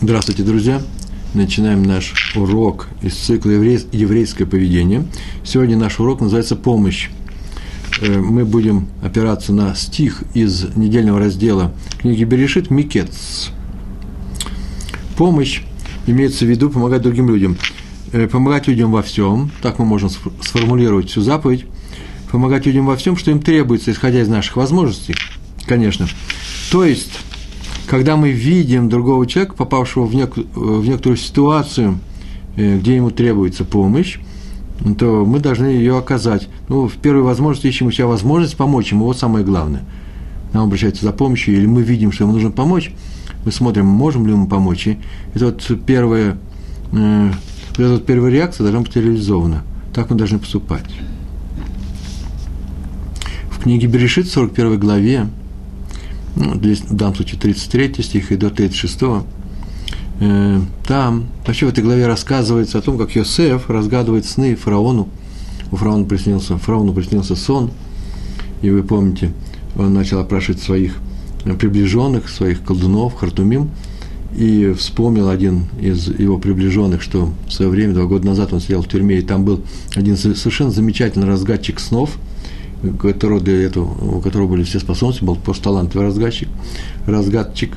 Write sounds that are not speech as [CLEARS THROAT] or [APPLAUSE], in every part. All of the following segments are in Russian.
Здравствуйте, друзья! Начинаем наш урок из цикла «Еврейское поведение». Сегодня наш урок называется «Помощь». Э, мы будем опираться на стих из недельного раздела книги Берешит «Микец». Помощь имеется в виду помогать другим людям. Э, помогать людям во всем, так мы можем сформулировать всю заповедь. Помогать людям во всем, что им требуется, исходя из наших возможностей, конечно. То есть, когда мы видим другого человека, попавшего в, нек- в некоторую ситуацию, э, где ему требуется помощь, то мы должны ее оказать. Ну, в первой возможности ищем у себя возможность помочь ему, вот самое главное. Нам обращаются за помощью, или мы видим, что ему нужно помочь, мы смотрим, можем ли ему помочь. И это вот первая, э, эта вот первая реакция должна быть реализована. Так мы должны поступать. В книге Берешит, 41 главе, ну, в данном случае 33 стих и до 36, э, там, вообще в этой главе рассказывается о том, как Йосеф разгадывает сны фараону. У фараона приснился, фараону приснился сон, и вы помните, он начал опрашивать своих приближенных, своих колдунов, хартумим, и вспомнил один из его приближенных, что в свое время, два года назад он сидел в тюрьме, и там был один совершенно замечательный разгадчик снов – которого для этого, у которого были все способности, был просто талантливый разгадчик, разгадчик.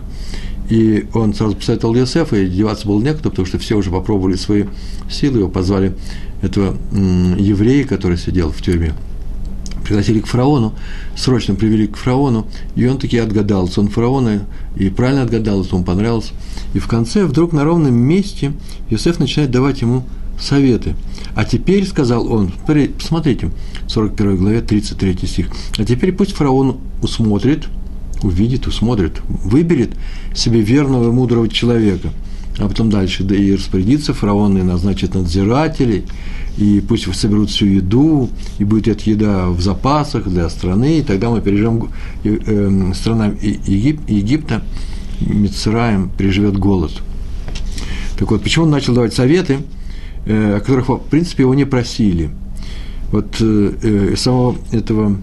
И он сразу посоветовал Йосефа, и деваться было некуда, потому что все уже попробовали свои силы, его позвали этого еврея, который сидел в тюрьме, пригласили к фараону, срочно привели к фараону, и он таки отгадался. Он фараона и правильно отгадал, ему понравилось. И в конце вдруг на ровном месте Иосиф начинает давать ему советы. А теперь, сказал он, посмотрите, 41 главе, 33 стих, а теперь пусть фараон усмотрит, увидит, усмотрит, выберет себе верного и мудрого человека, а потом дальше, да и распорядится фараон и назначит надзирателей, и пусть соберут всю еду, и будет эта еда в запасах для страны, и тогда мы переживем, э, страна Егип, Египта, Мицраем переживет голод. Так вот, почему он начал давать советы – о которых, в принципе, его не просили. Вот э, э, самого этого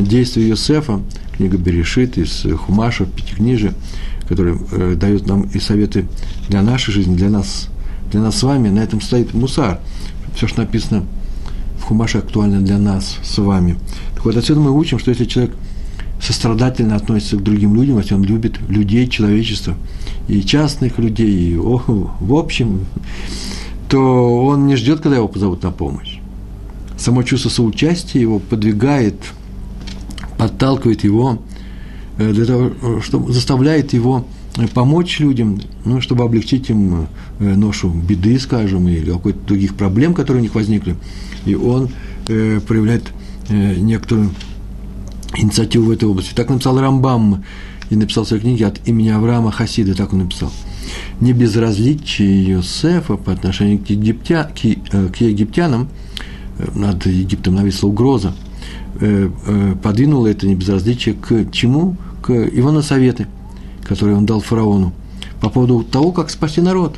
действия Йосефа, книга Берешит, из Хумаша, Пятикнижия, который дает нам и советы для нашей жизни, для нас, для нас с вами, на этом стоит мусар. Все, что написано в Хумаше, актуально для нас с вами. Так вот, отсюда мы учим, что если человек сострадательно относится к другим людям, если он любит людей, человечество, и частных людей, и о, в общем, то он не ждет, когда его позовут на помощь. Само чувство соучастия его подвигает, подталкивает его э, для того, чтобы заставляет его помочь людям, ну, чтобы облегчить им э, ношу беды, скажем, или какой-то других проблем, которые у них возникли. И он э, проявляет э, некоторую инициативу в этой области. Так написал Рамбам и написал в своей книге от имени Авраама Хасида, так он написал – не безразличие Иосифа по отношению к, египтя, к, э, к египтянам, э, над Египтом нависла угроза, э, подвинуло это небезразличие к чему? К его на советы, которые он дал фараону по поводу того, как спасти народ.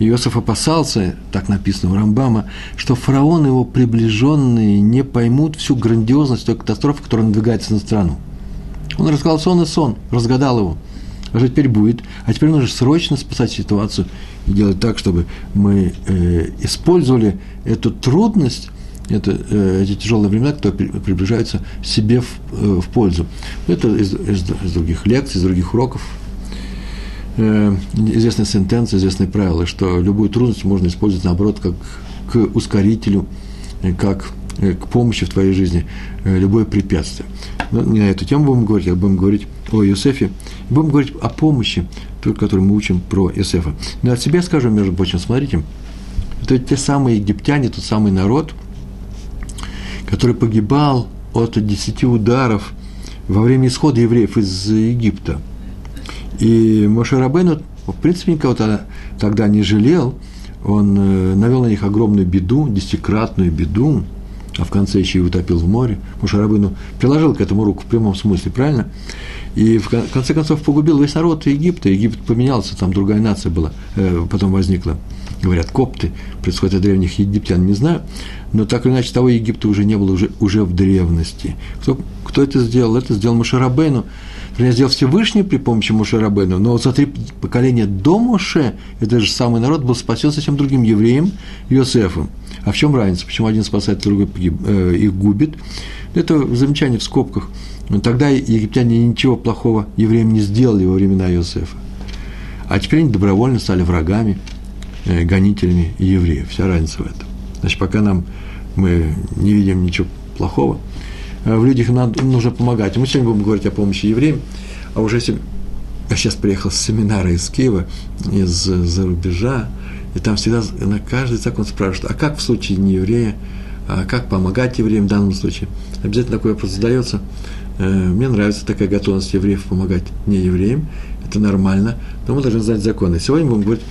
Иосиф опасался, так написано у Рамбама, что фараон и его приближенные не поймут всю грандиозность той катастрофы, которая надвигается на страну. Он рассказал сон и сон, разгадал его – а что теперь будет? А теперь нужно срочно спасать ситуацию и делать так, чтобы мы э, использовали эту трудность, это, э, эти тяжелые времена, которые приближаются себе в, э, в пользу. Это из, из, из других лекций, из других уроков. Э, известная сентенция, известное правило, что любую трудность можно использовать, наоборот, как к ускорителю, э, как э, к помощи в твоей жизни, любое препятствие. Но не на эту тему будем говорить, а будем говорить о Иосифе. Будем говорить о помощи, той, которую мы учим про Иосифа. Но от себя скажу, между прочим, смотрите, это те самые египтяне, тот самый народ, который погибал от десяти ударов во время исхода евреев из Египта. И Моше Рабейну, в принципе, никого тогда не жалел, он э, навел на них огромную беду, десятикратную беду, а в конце еще и утопил в море. Моше Рабейну приложил к этому руку в прямом смысле, правильно? И в конце концов погубил весь народ Египта. Египет поменялся, там другая нация была, э, потом возникла. Говорят, копты, происходит от древних египтян, не знаю. Но так или иначе, того Египта уже не было уже, уже в древности. Кто, кто это сделал? Это сделал Машарабейну. Сделал Всевышний при помощи Моше Рабену, но за три поколения до Моше этот же самый народ был спасен совсем другим евреем Йосефом. А в чем разница? Почему один спасает, другой погиб, э, их губит? Это замечание в скобках. Тогда египтяне ничего плохого евреям не сделали во времена Иосифа. А теперь они добровольно стали врагами, э, гонителями евреев. Вся разница в этом. Значит, пока нам мы не видим ничего плохого, в людях надо, нужно помогать. Мы сегодня будем говорить о помощи евреям, а уже если я сейчас приехал с семинара из Киева, из-за рубежа, и там всегда на каждый закон спрашивают, а как в случае не еврея, а как помогать евреям в данном случае? Обязательно такой вопрос задается. Э, мне нравится такая готовность евреев помогать не евреям, это нормально, но мы должны знать законы. Сегодня будем говорить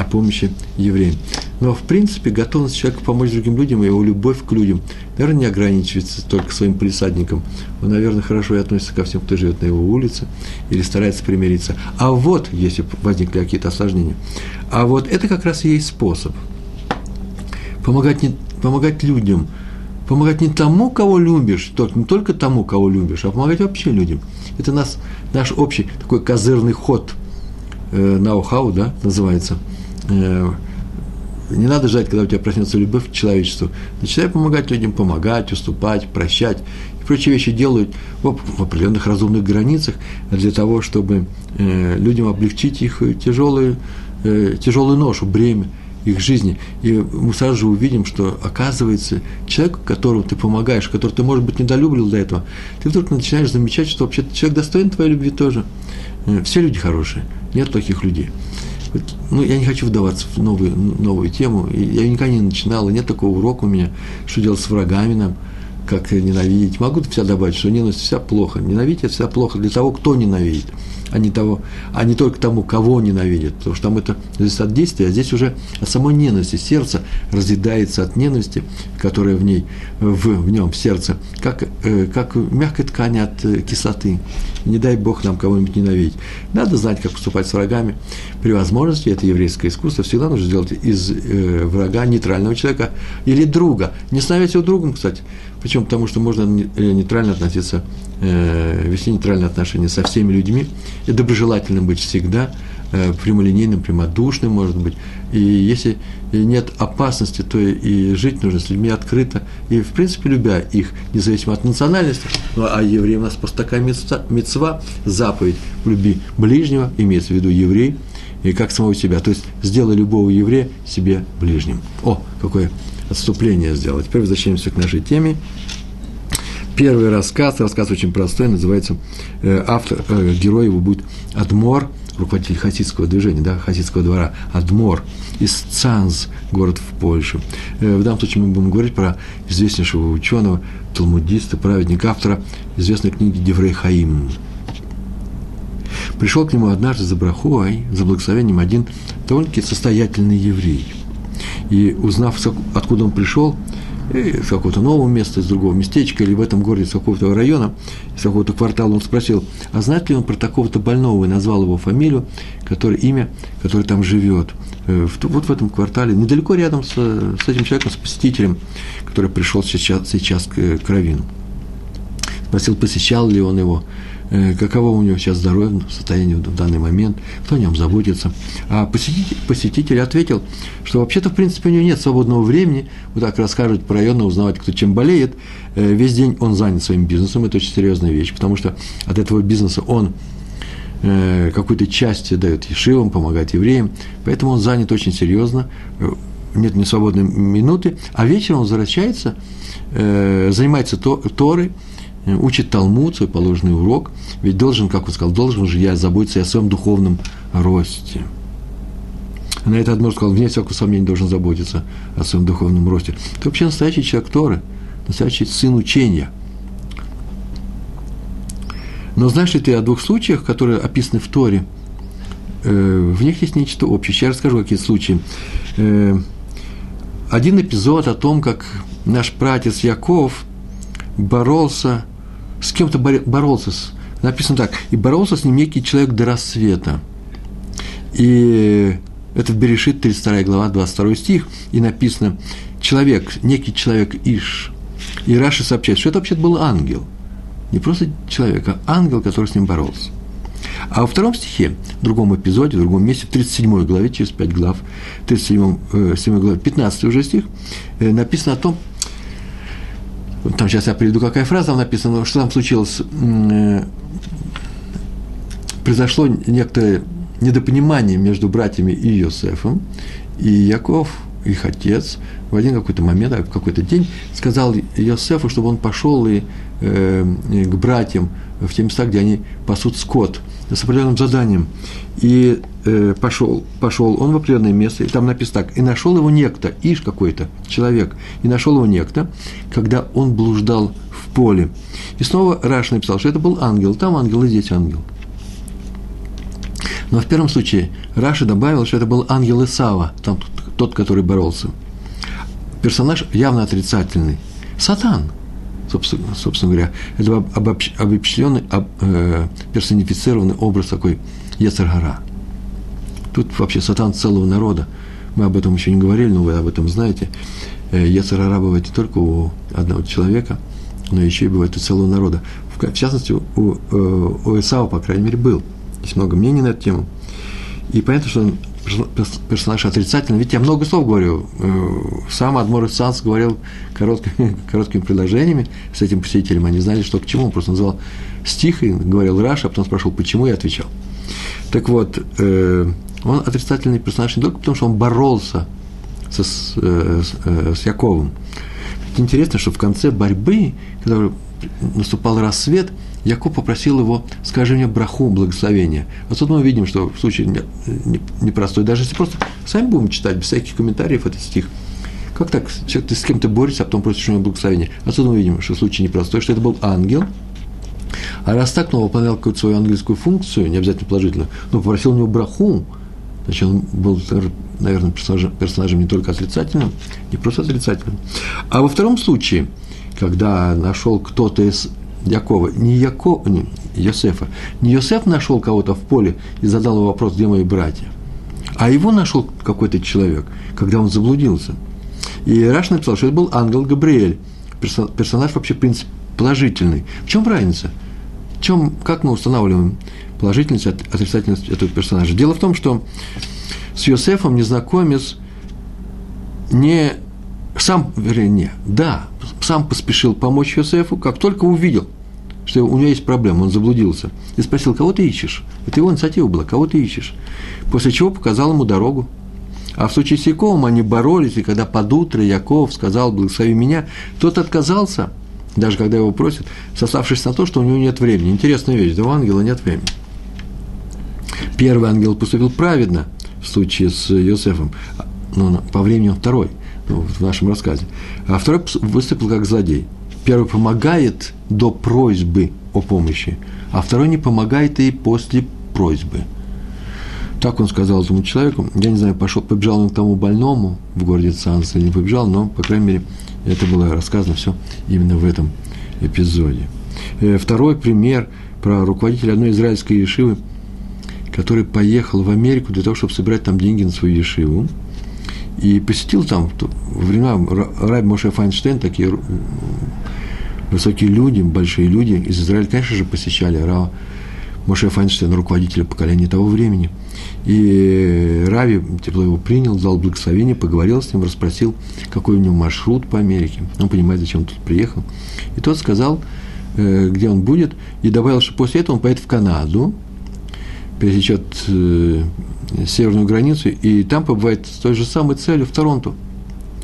о помощи евреям. Но, в принципе, готовность человека помочь другим людям его любовь к людям, наверное, не ограничивается только своим полисадником. Он, наверное, хорошо и относится ко всем, кто живет на его улице или старается примириться. А вот, если возникли какие-то осложнения, а вот это как раз и есть способ помогать, не, помогать людям, помогать не тому, кого любишь, только, не только тому, кого любишь, а помогать вообще людям. Это нас, наш общий такой козырный ход э, наухау, да, называется – не надо ждать, когда у тебя проснется любовь к человечеству. Начинай помогать людям, помогать, уступать, прощать. И прочие вещи делают в, определенных разумных границах для того, чтобы э, людям облегчить их тяжелую, э, тяжелую ношу, бремя их жизни. И мы сразу же увидим, что оказывается человек, которому ты помогаешь, который ты, может быть, недолюбливал до этого, ты вдруг начинаешь замечать, что вообще человек достоин твоей любви тоже. Э, все люди хорошие, нет плохих людей ну, я не хочу вдаваться в новую, новую тему, я никогда не начинал, и нет такого урока у меня, что делать с врагами нам, как ненавидеть. Могу вся добавить, что ненависть вся плохо. Ненавидеть – это вся плохо для того, кто ненавидит а не, того, а не только тому, кого ненавидит. Потому что там это зависит от действия, а здесь уже от самой ненависти. Сердце разъедается от ненависти, которая в ней, в, в нем, в сердце, как, э, как мягкой ткани от э, кислоты. Не дай Бог нам кого-нибудь ненавидеть. Надо знать, как поступать с врагами. При возможности, это еврейское искусство, всегда нужно сделать из э, врага нейтрального человека или друга. Не становясь его другом, кстати. Причем потому, что можно нейтрально относиться э, вести нейтральные отношения со всеми людьми и доброжелательным быть всегда, э, прямолинейным, прямодушным, может быть. И если нет опасности, то и жить нужно с людьми открыто, и, в принципе, любя их, независимо от национальности. Ну, а евреи у нас просто такая мецва, заповедь любви ближнего, имеется в виду еврей, и как самого себя. То есть, сделай любого еврея себе ближним. О, какое отступление сделать. Теперь возвращаемся к нашей теме – Первый рассказ, рассказ очень простой, называется, э, автор, э, герой его будет Адмор, руководитель хасидского движения, да, хасидского двора, Адмор, из Цанз, город в Польше. Э, в данном случае мы будем говорить про известнейшего ученого, талмудиста, праведника, автора известной книги Деврей Хаим. Пришел к нему однажды за брахой, за благословением один довольно-таки состоятельный еврей. И узнав, откуда он пришел, из какого-то нового места, из другого местечка, или в этом городе, из какого-то района, из какого-то квартала, он спросил, а знает ли он про такого-то больного, и назвал его фамилию, который, имя, который там живет. Э, вот в этом квартале, недалеко рядом с, с этим человеком, с посетителем, который пришел сейчас, сейчас к, к Равину. Спросил, посещал ли он его, каково у него сейчас здоровье, состояние в данный момент, кто о нем заботится. А посетитель, посетитель ответил, что вообще-то, в принципе, у него нет свободного времени, вот так расскажет про район, узнавать, кто чем болеет. Э, весь день он занят своим бизнесом, это очень серьезная вещь, потому что от этого бизнеса он э, какой-то части дает ешивам, помогает евреям, поэтому он занят очень серьезно, нет ни свободной минуты, а вечером он возвращается, занимается Торой, Э, учит Талмуд, свой положенный урок, ведь должен, как он сказал, должен же я заботиться о своем духовном росте. На это Адмор сказал, вне всякого сомнения должен заботиться о своем духовном росте. Ты вообще настоящий человек Торы, настоящий сын учения. Но знаешь ли ты о двух случаях, которые описаны в Торе? Э, в них есть нечто общее. Сейчас расскажу, какие случаи. Э, один эпизод о том, как наш братец Яков боролся с кем-то боролся. С, написано так. И боролся с ним некий человек до рассвета. И это в Берешит, 32 глава, 22 стих, и написано, человек, некий человек Иш. И Раши сообщает, что это вообще был ангел. Не просто человек, а ангел, который с ним боролся. А во втором стихе, в другом эпизоде, в другом месте, в 37 главе, через 5 глав, 37 э, 7 главе, 15 уже стих, э, написано о том, там сейчас я приведу, какая фраза там написана, что там случилось, э, произошло некоторое недопонимание между братьями и Йосефом, и Яков, их отец, в один какой-то момент, в какой-то день сказал Йосефу, чтобы он пошел и, к братьям в те места, где они пасут скот, с определенным заданием. И э, пошел, пошел он в определенное место, и там написано так, и нашел его некто, ишь какой-то человек, и нашел его некто, когда он блуждал в поле. И снова Раш написал, что это был ангел, там ангел и здесь ангел. Но в первом случае Раша добавил, что это был ангел Исава, там тот, который боролся. Персонаж явно отрицательный. Сатан, собственно, собственно говоря. Это обобщ, обобщенный, об, э, персонифицированный образ такой Ецаргара. Тут вообще сатан целого народа. Мы об этом еще не говорили, но вы об этом знаете. Э, Ецаргара бывает не только у одного человека, но еще и бывает у целого народа. В частности, у, э, у Исава, по крайней мере, был – есть много мнений на эту тему. И понятно, что он персонаж отрицательный. Ведь я много слов говорю. Э, сам Адмор Санс говорил короткими, [LAUGHS] короткими предложениями с этим посетителем. Они знали, что к чему. Он просто называл стих и говорил Раша, а потом спрашивал, почему, и отвечал. Так вот, э, он отрицательный персонаж не только потому, что он боролся со, с, э, с, с Яковом. Ведь интересно, что в конце борьбы, когда наступал рассвет – Яков попросил его, скажи мне браху, благословения. А тут мы видим, что в случае непростой, даже если просто сами будем читать, без всяких комментариев этот стих, как так, ты с кем-то борешься, а потом просишь у него благословения. Отсюда мы видим, что случай непростой, что это был ангел, а раз так, но выполнял какую-то свою ангельскую функцию, не обязательно положительную, но попросил у него браху, значит, он был, наверное, персонажем, персонажем не только отрицательным, не просто отрицательным. А во втором случае, когда нашел кто-то из Якова, не, Яко, не Йосефа, не Йосеф нашел кого-то в поле и задал ему вопрос, где мои братья, а его нашел какой-то человек, когда он заблудился. И Раш написал, что это был ангел Габриэль, персонаж вообще, в принципе, положительный. В чем разница? В чем, как мы устанавливаем положительность, отрицательность этого персонажа? Дело в том, что с Йосефом незнакомец не сам, вернее, не, да, сам поспешил помочь Йосефу, как только увидел, что у него есть проблема, он заблудился, и спросил, кого ты ищешь? Это его инициатива была, кого ты ищешь? После чего показал ему дорогу. А в случае с Яковом они боролись, и когда под утро Яков сказал, благослови меня, тот отказался, даже когда его просят, сославшись на то, что у него нет времени. Интересная вещь, да у ангела нет времени. Первый ангел поступил праведно в случае с Йосефом, но по времени он второй в нашем рассказе. А второй выступил как злодей. Первый помогает до просьбы о помощи, а второй не помогает и после просьбы. Так он сказал этому человеку. Я не знаю, пошел, побежал он к тому больному в городе Цанс или не побежал, но, по крайней мере, это было рассказано все именно в этом эпизоде. Э, второй пример про руководителя одной израильской ешивы, который поехал в Америку для того, чтобы собирать там деньги на свою ешиву и посетил там во времена Раби Моше Файнштейн, такие высокие люди, большие люди из Израиля, конечно же, посещали Рава Моше Файнштейн, руководителя поколения того времени. И Рави тепло его принял, дал благословение, поговорил с ним, расспросил, какой у него маршрут по Америке. Он понимает, зачем он тут приехал. И тот сказал, э, где он будет, и добавил, что после этого он поедет в Канаду, пересечет э, северную границу, и там побывает с той же самой целью в Торонто.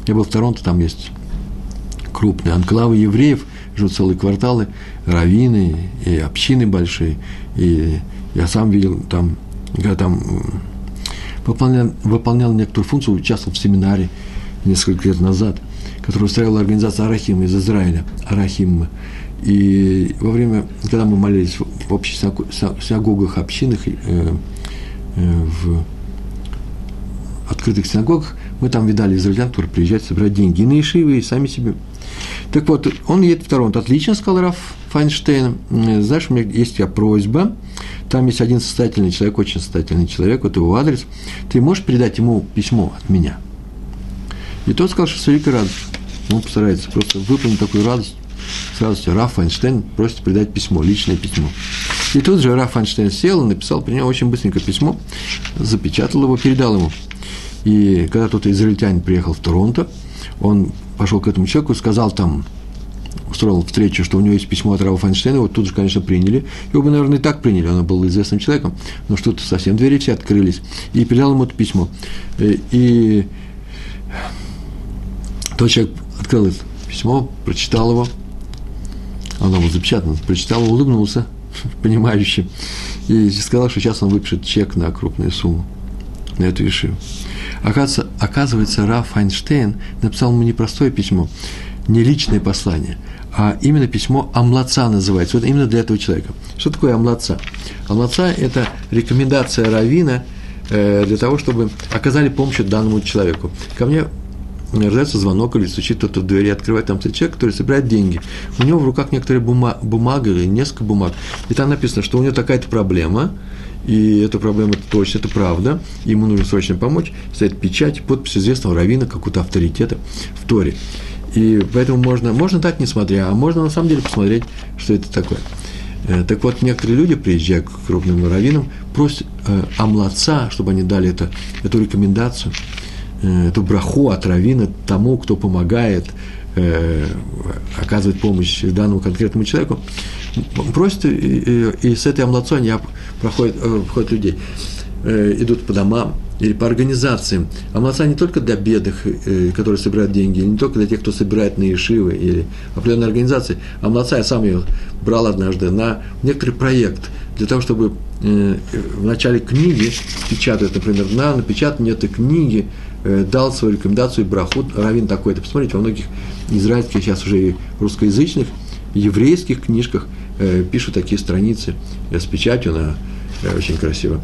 Я был в Торонто, там есть крупные анклавы евреев, живут целые кварталы, раввины и общины большие. И я сам видел там, когда там выполнял, выполнял некоторую функцию, участвовал в семинаре несколько лет назад, который устраивала организация Арахим из Израиля, Арахим. И во время, когда мы молились в общих синагогах, общинах, э, Э, в открытых синагогах, мы там видали израильтян, которые приезжают собирать деньги и на Ишивы, и сами себе. Так вот, он едет в Торонто. Отлично, сказал Раф Файнштейн. Знаешь, у меня есть у тебя просьба. Там есть один состоятельный человек, очень состоятельный человек, вот его адрес. Ты можешь передать ему письмо от меня? И тот сказал, что с великой радостью. Он постарается просто выполнить такую радость. С радостью Раф Файнштейн просит передать письмо, личное письмо. И тут же Раф Файнштейн сел и написал при нем очень быстренько письмо, запечатал его, передал ему. И когда тот израильтянин приехал в Торонто, он пошел к этому человеку и сказал там, устроил встречу, что у него есть письмо от Рава Файнштейна, его тут же, конечно, приняли. Его бы, наверное, и так приняли, он был известным человеком, но что-то совсем двери все открылись. И передал ему это письмо. Э, и тот человек открыл это письмо, прочитал его, оно было запечатано, прочитал, улыбнулся, [LAUGHS] понимающе, и сказал, что сейчас он выпишет чек на крупную сумму, на эту вишиву. Оказывается, оказывается, Раф Файнштейн написал ему непростое письмо, не личное послание, а именно письмо Амлаца называется. Вот именно для этого человека. Что такое Амлаца? Амлаца – это рекомендация Равина э, для того, чтобы оказали помощь данному человеку. Ко мне раздается звонок или стучит кто-то в двери, открывает там человек, который собирает деньги. У него в руках некоторые бума, бумага или несколько бумаг. И там написано, что у него такая-то проблема, и эта проблема это точно, это правда, ему нужно срочно помочь, стоит печать, подпись известного равина, какого-то авторитета в Торе. И поэтому можно, можно так не смотря, а можно на самом деле посмотреть, что это такое. Э, так вот, некоторые люди, приезжая к крупным раввинам, просят э, омладца, чтобы они дали это, эту рекомендацию, эту браху от равина тому, кто помогает, э, оказывает помощь данному конкретному человеку. Просят, и, и, и с этой омладцой они проходят, э, входят людей, э, идут по домам, или по организациям. Амлаца не только для бедных, э, которые собирают деньги, или не только для тех, кто собирает на Ешивы или определенные организации. Амлаца я сам ее брал однажды на некоторый проект для того, чтобы э, в начале книги печатать, например, на напечатание этой книги э, дал свою рекомендацию Брахут Равин такой-то. Посмотрите, во многих израильских, сейчас уже и русскоязычных, еврейских книжках пишут такие страницы с печатью, на очень красиво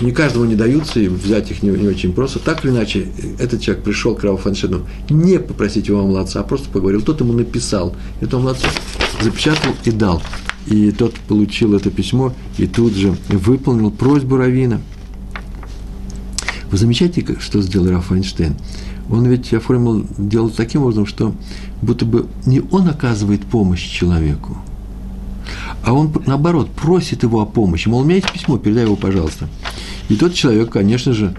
не каждому не даются, и взять их не, не очень просто. Так или иначе, этот человек пришел к Раву не попросить его младца, а просто поговорил. Тот ему написал, это младца запечатал и дал. И тот получил это письмо и тут же выполнил просьбу Равина. Вы замечаете, что сделал Раф Файнштейн? Он ведь оформил дело таким образом, что будто бы не он оказывает помощь человеку, а он, наоборот, просит его о помощи. Мол, у меня есть письмо, передай его, пожалуйста. И тот человек, конечно же,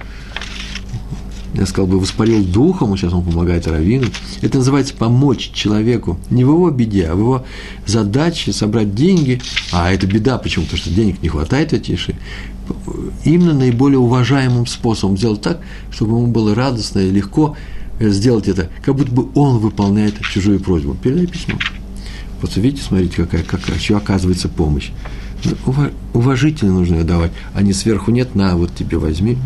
я сказал бы, воспарил духом, сейчас он помогает Равину. Это называется помочь человеку не в его беде, а в его задаче собрать деньги. А это беда, почему? Потому что денег не хватает в Атиши. Именно наиболее уважаемым способом сделать так, чтобы ему было радостно и легко сделать это, как будто бы он выполняет чужую просьбу. Передай письмо. Вот видите, смотрите, какая, какая еще оказывается помощь. Ну, уважительно нужно ее давать, а не сверху нет, на, вот тебе возьми.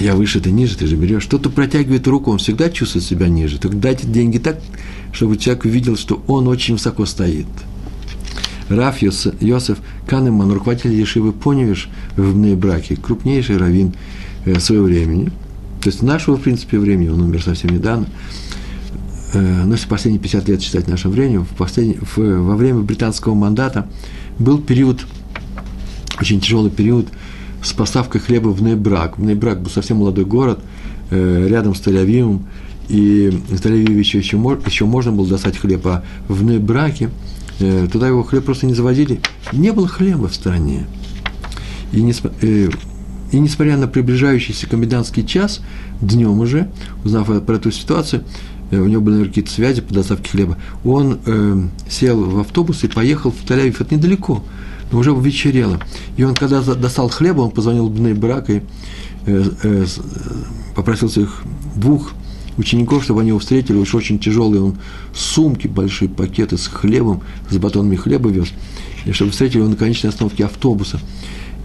Я выше, ты ниже, ты же берешь. Кто-то протягивает руку, он всегда чувствует себя ниже. Так дайте деньги так, чтобы человек увидел, что он очень высоко стоит. Раф Йосеф Канеман, руководитель Ешивы Поневиш в браке, крупнейший раввин э, своего времени. То есть нашего, в принципе, времени, он умер совсем недавно. Э, но если последние 50 лет считать нашим временем, в последний, в, во время британского мандата был период, очень тяжелый период с поставкой хлеба в Нейбрак. Нейбрак был совсем молодой город, э, рядом с Тель-Авивом, и в Тель-Авиве еще, еще, еще можно было достать хлеб, а в Нейбраке туда его хлеб просто не заводили. Не было хлеба в стране. И, не, и несмотря на приближающийся комендантский час, днем уже, узнав про эту ситуацию, Э, у него были какие-то связи по доставке хлеба, он э, сел в автобус и поехал в Тель-Авив, это недалеко, но уже вечерело. И он, когда достал хлеба, он позвонил в Бней Брак и э, э, э, попросил своих двух учеников, чтобы они его встретили, уж очень тяжелые, он сумки, большие пакеты с хлебом, с батонами хлеба вез, и чтобы встретили его на конечной остановке автобуса.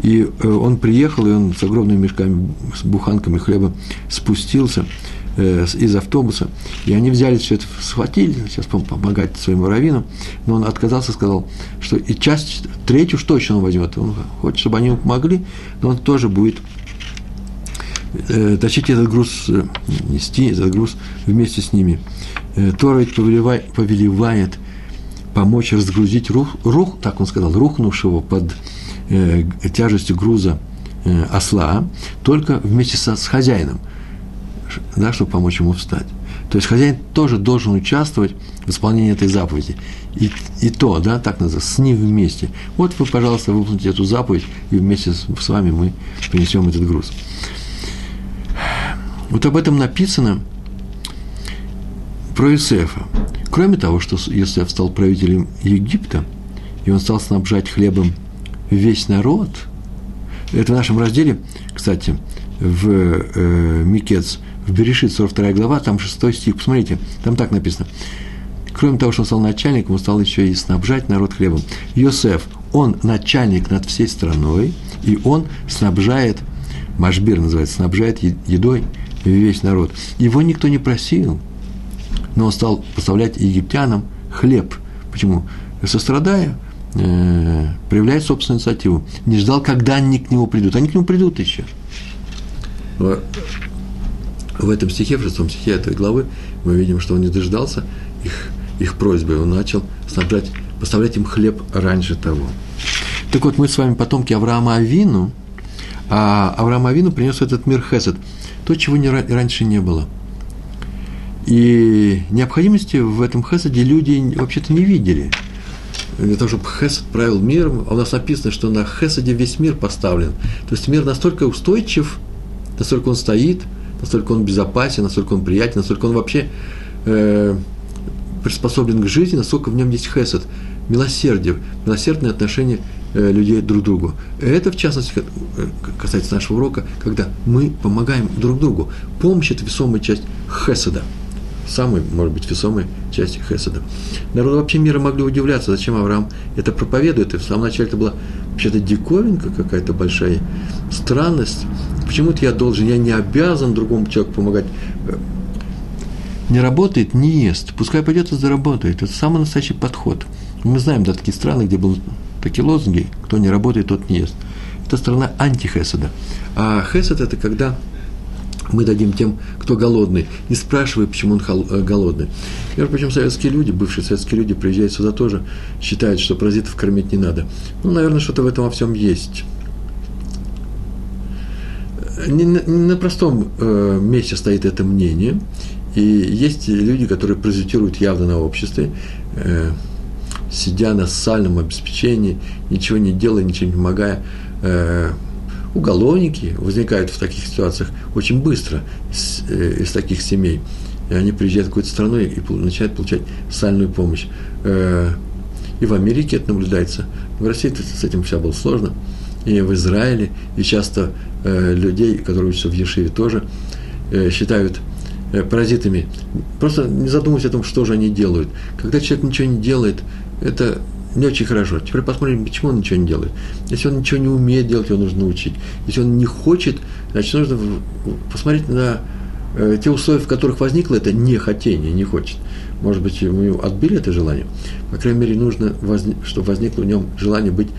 И э, он приехал, и он с огромными мешками, с буханками хлеба спустился – э, из автобуса, и они взяли все это, схватили, сейчас помогать своему раввину, но он отказался, сказал, что и часть, третью что точно он возьмет, он хочет, чтобы они ему помогли, но он тоже будет тащить этот груз, э, нести этот груз вместе с ними. Э, Тора ведь повелевает, повелевает помочь разгрузить рух, рух, так он сказал, рухнувшего под э, тяжестью груза э, осла, только вместе со, с хозяином – да, чтобы помочь ему встать. То есть хозяин тоже должен участвовать в исполнении этой заповеди. И, и то, да, так называется, с ним вместе. Вот вы, пожалуйста, выполните эту заповедь, и вместе с, с вами мы принесем этот груз. Вот об этом написано про Иосифа. Кроме того, что Иосиф стал правителем Египта, и он стал снабжать хлебом весь народ, это в нашем разделе, кстати, в э, Микец, в Берешит, 42 глава, там 6 стих, посмотрите, там так написано. Кроме того, что он стал начальником, он стал еще и снабжать народ хлебом. Йосеф, он начальник над всей страной, и он снабжает, Машбир называется, снабжает едой весь народ. Его никто не просил, но он стал поставлять египтянам хлеб. Почему? Сострадая, э, проявляет собственную инициативу. Не ждал, когда они к нему придут. Они к нему придут еще. В этом стихе, в шестом стихе этой главы, мы видим, что он не дождался их, их просьбы. Он начал снабжать, поставлять им хлеб раньше того. Так вот, мы с вами потомки Авраама Авину, а Авраам Авину принес этот мир Хесед, то, чего не, раньше не было. И необходимости в этом Хеседе люди вообще-то не видели. Для того, чтобы Хесед правил миром, у нас написано, что на Хеседе весь мир поставлен. То есть мир настолько устойчив, настолько он стоит, настолько он безопасен, настолько он приятен, настолько он вообще э, приспособлен к жизни, насколько в нем есть хесед, милосердие, милосердное отношение людей друг другу. Это, в частности, э, касается нашего урока, когда мы помогаем друг другу. Помощь – это весомая часть хеседа – самой, может быть, весомой части Хеседа. Народы вообще мира могли удивляться, зачем Авраам это проповедует. И в самом начале это была вообще-то диковинка какая-то большая, странность. Почему-то я должен, я не обязан другому человеку помогать. Не работает, не ест. Пускай пойдет и заработает. Это самый настоящий подход. Мы знаем, да, такие страны, где были такие лозунги, кто не работает, тот не ест. Это страна антихеседа. А хесед – это когда мы дадим тем, кто голодный, не спрашивая, почему он э, голодный. Между прочим, советские люди, бывшие советские люди, приезжают сюда тоже, считают, что паразитов кормить не надо. Ну, наверное, что-то в этом во всем есть. Не на, не на простом э, месте стоит это мнение, и есть люди, которые паразитируют явно на обществе, э, сидя на социальном обеспечении, ничего не делая, ничего не помогая, э, уголовники возникают в таких ситуациях очень быстро из, э, из таких семей. И они приезжают в какую-то страну и начинают получать социальную помощь. Э, и в Америке это наблюдается. В России с этим все было сложно. И в Израиле, и часто э, людей, которые учатся в Ешиве, тоже считают паразитами. Просто не задумываясь о том, что же они делают. Когда человек ничего не делает, это не очень хорошо. Теперь посмотрим, почему он ничего не делает. Если он ничего не умеет делать, его нужно учить. Если он не хочет, значит, нужно посмотреть на э, те условия, в которых возникло это нехотение, не хочет. Может быть, мы отбили это желание. По крайней мере, нужно, чтобы возникло в нем желание быть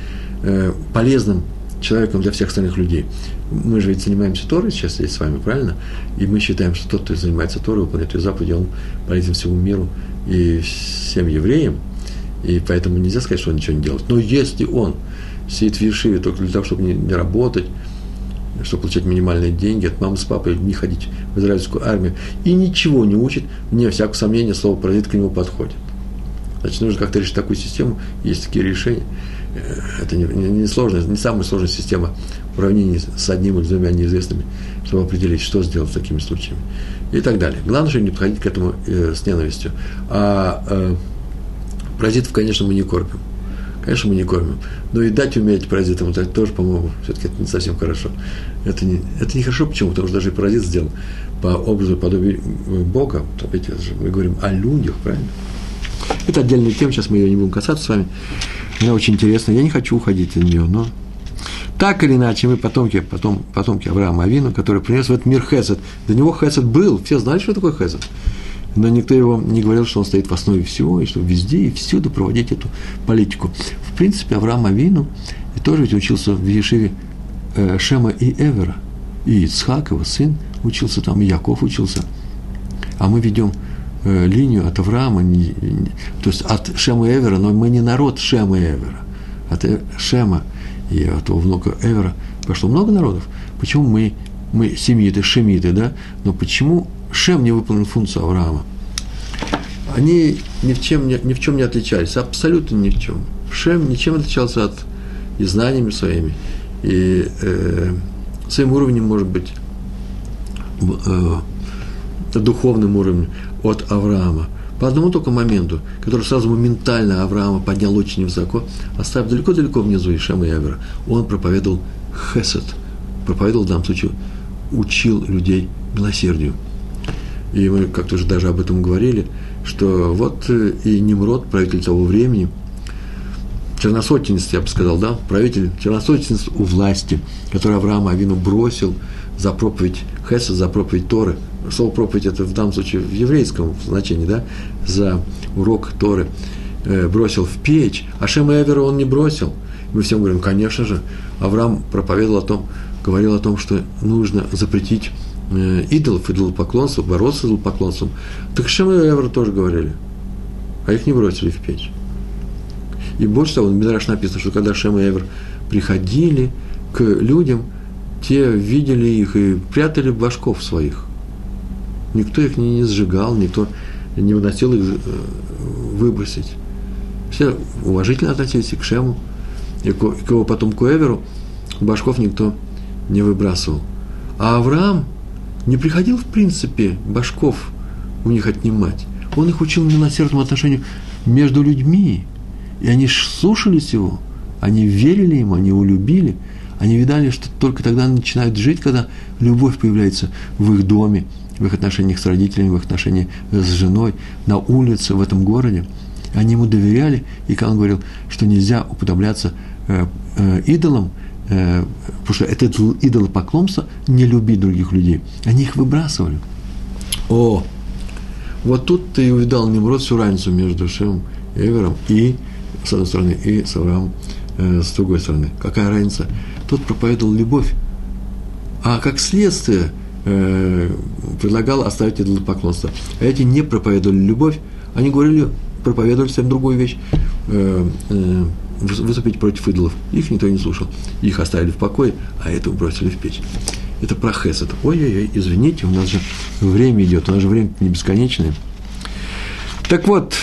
э, полезным человеком для всех остальных людей. Мы же ведь занимаемся Торой сейчас здесь с вами, правильно? И мы считаем, что тот, кто занимается Торой, выполняет ее заповеди, он полезен всему миру и всем евреям – и поэтому нельзя сказать, что он ничего не делает. Но если он сидит в Ешиве только для того, чтобы не, не работать, чтобы получать минимальные деньги, от мамы с папой не ходить в израильскую армию, и ничего не учит, мне всякого сомнения, слово паразит к нему подходит. Значит, нужно как-то решить такую систему, есть такие решения. Э, это не, не, не сложная, не самая сложная система уравнений с одним или двумя неизвестными, чтобы определить, что сделать с такими случаями. И так далее. Главное, чтобы не подходить к этому э, с ненавистью. А э, Паразитов, конечно, мы не кормим. Конечно, мы не кормим. Но и дать уметь паразитам, это тоже, по-моему, все-таки это не совсем хорошо. Это не, это не хорошо, почему? Потому что даже и паразит сделан по образу, подобию Бога. Опять мы говорим о людях, правильно? Это отдельная тема, сейчас мы ее не будем касаться с вами. Она очень интересная. Я не хочу уходить от нее, но так или иначе, мы потомки, потом, потомки Авраама Авину, который принес в этот мир Хесед. До него Хесед был. Все знали, что такое Хесед но никто его не говорил, что он стоит в основе всего, и что везде и всюду проводить эту политику. В принципе, Авраам Авину тоже ведь учился в Ешиве э, Шема и Эвера, и Ицхак, его сын, учился там, и Яков учился. А мы ведем э, линию от Авраама, то есть от Шема и Эвера, но мы не народ Шема и Эвера. От э, Шема и от его внука Эвера пошло много народов. Почему мы мы семиты, шемиты, да, но почему Шем не выполнил функцию Авраама? Они ни в, чем, ни, в чем не отличались, абсолютно ни в чем. Шем ничем отличался от и знаниями своими, и э, своим уровнем, может быть, э, духовным уровнем от Авраама. По одному только моменту, который сразу моментально Авраама поднял очень высоко, оставив далеко-далеко внизу Ишема и Авера, он проповедовал хесед, проповедовал в данном случае, учил людей милосердию. И мы как-то уже даже об этом говорили, что вот э, и Немрод, правитель того времени, черносотенец, я бы сказал, да, правитель, черносотенец у власти, который Авраам Авину бросил за проповедь Хеса, за проповедь Торы. Слово проповедь это в данном случае в еврейском значении, да, за урок Торы э, бросил в печь, а Шема Эвера он не бросил. Мы всем говорим, конечно же, Авраам проповедовал о том, говорил о том, что нужно запретить идолов, идолопоклонство, бороться с идолопоклонством. Так Шема и Эвер тоже говорили, а их не бросили в печь. И больше того, в Мидраш написано, что когда Шем и Эвер приходили к людям, те видели их и прятали башков своих. Никто их не, не сжигал, никто не выносил их э, выбросить. Все уважительно относились и к Шему, и к его потомку Эверу. Башков никто не выбрасывал. А Авраам не приходил, в принципе, башков у них отнимать. Он их учил милосердному отношению между людьми – и они слушались его, они верили ему, они его любили, они видали, что только тогда начинают жить, когда любовь появляется в их доме, в их отношениях с родителями, в их отношениях с женой, на улице, в этом городе. Они ему доверяли, и как он говорил, что нельзя уподобляться э, э, идолам, потому что это идолопоклонство, не любить других людей. Они их выбрасывали. О, вот тут ты увидал Немрод всю разницу между Шемом и Эвером и с одной стороны, и с Авраамом э, с другой стороны. Какая разница? Тот проповедовал любовь, а как следствие э, предлагал оставить идолопоклонство. А эти не проповедовали любовь, они говорили, проповедовали совсем другую вещь, э, э, выступить против идолов. Их никто не слушал. Их оставили в покое, а эту бросили в печь. Это про хесед. Ой-ой-ой, извините, у нас же время идет, у нас же время не бесконечное. Так вот,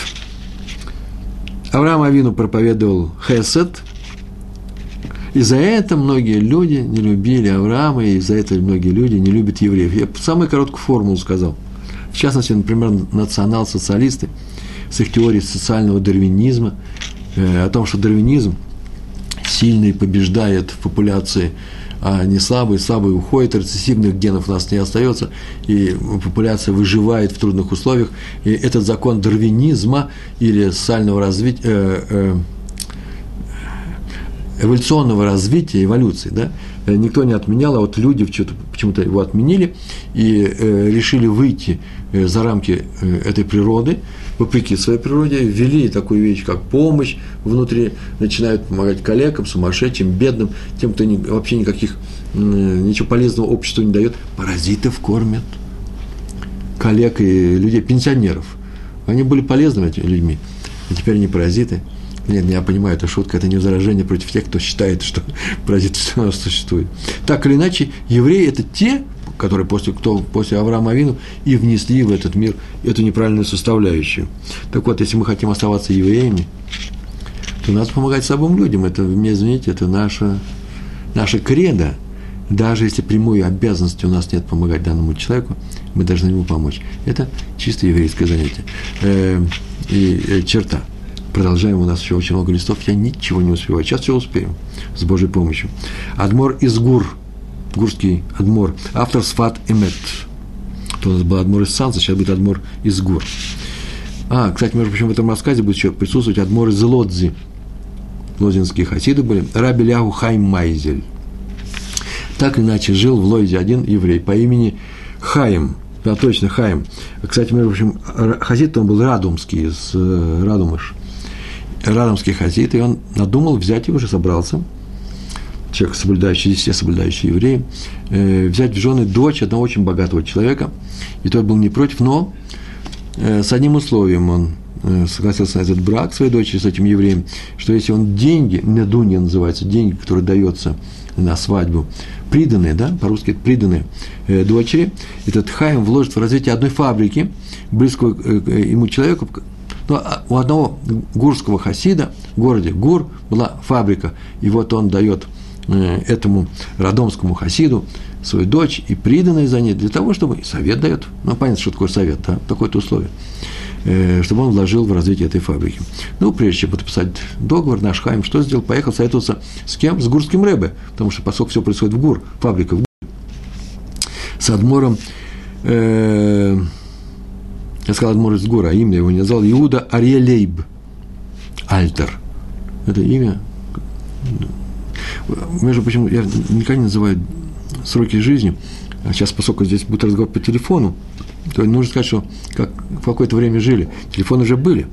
Авраам Авину проповедовал Хесед, и за это многие люди не любили Авраама, и за это многие люди не любят евреев. Я самую короткую формулу сказал. В частности, например, национал-социалисты с их теорией социального дарвинизма, о том, что дарвинизм сильный побеждает в популяции а не слабые, слабые уходят, рецессивных генов у нас не остается, и популяция выживает в трудных условиях. И этот закон дарвинизма или социального развития, э, э, эволюционного развития, эволюции, да, никто не отменял, а вот люди почему-то его отменили и э, решили выйти за рамки этой природы – вопреки своей природе, ввели такую вещь, как помощь внутри, начинают помогать коллегам, сумасшедшим, бедным, тем, кто не, вообще никаких, ничего полезного обществу не дает. Паразитов кормят, коллег и людей, пенсионеров. Они были полезными этими людьми, а теперь они паразиты. Нет, я понимаю, это шутка, это не возражение против тех, кто считает, что [LAUGHS] паразиты существуют. Так или иначе, евреи – это те, которые после, кто, после Авраама Авину и внесли в этот мир эту неправильную составляющую. Так вот, если мы хотим оставаться евреями, то надо помогать слабым людям. Это, мне извините, это наша, наша кредо. Даже если прямой обязанности у нас нет помогать данному человеку, мы должны ему помочь. Это чисто еврейское занятие. Э, и э, черта. Продолжаем, у нас еще очень много листов, я ничего не успеваю. Сейчас все успеем, с Божьей помощью. Адмор из Гур – гурский адмор, автор Сфат Эмет. То у нас был адмор из Санса, сейчас будет адмор из Гур. А, кстати, между прочим, в этом рассказе будет еще присутствовать адмор из Лодзи. Лодзинские хасиды были. Раби Ляху Хайм Майзель. Так иначе, жил в Лойде один еврей по имени Хаим. Да, точно, Хаим. Кстати, между прочим, хасид он был радумский, из э, Радумыш. Радумский хасид, и он надумал взять его, уже собрался – человек, соблюдающий, здесь все соблюдающие евреи, э, взять в жены дочь одного очень богатого человека, и тот был не против, но э, с одним условием он э, согласился на этот брак своей дочери с этим евреем, что если он деньги, медунья называется, деньги, которые даются на свадьбу приданные, да, по-русски приданные э, дочери, этот Хайм вложит в развитие одной фабрики, близкого э, ему человеку, ну, а у одного гурского хасида в городе Гур была фабрика, и вот он дает этому родомскому хасиду свою дочь и приданные за ней для того, чтобы совет дает, ну, понятно, что такое совет, да, такое-то условие, э, чтобы он вложил в развитие этой фабрики. Ну, прежде чем подписать договор, наш Хайм что сделал? Поехал советоваться с кем? С гурским рэбе, потому что, поскольку все происходит в Гур, фабрика в Гур, с Адмором, э, я сказал Адмор из Гура, а имя его не назвал, Иуда Ариелейб, Альтер. Это имя, между прочим, я никогда не называю сроки жизни, а сейчас, поскольку здесь будет разговор по телефону, то нужно сказать, что как в какое-то время жили. Телефоны уже были.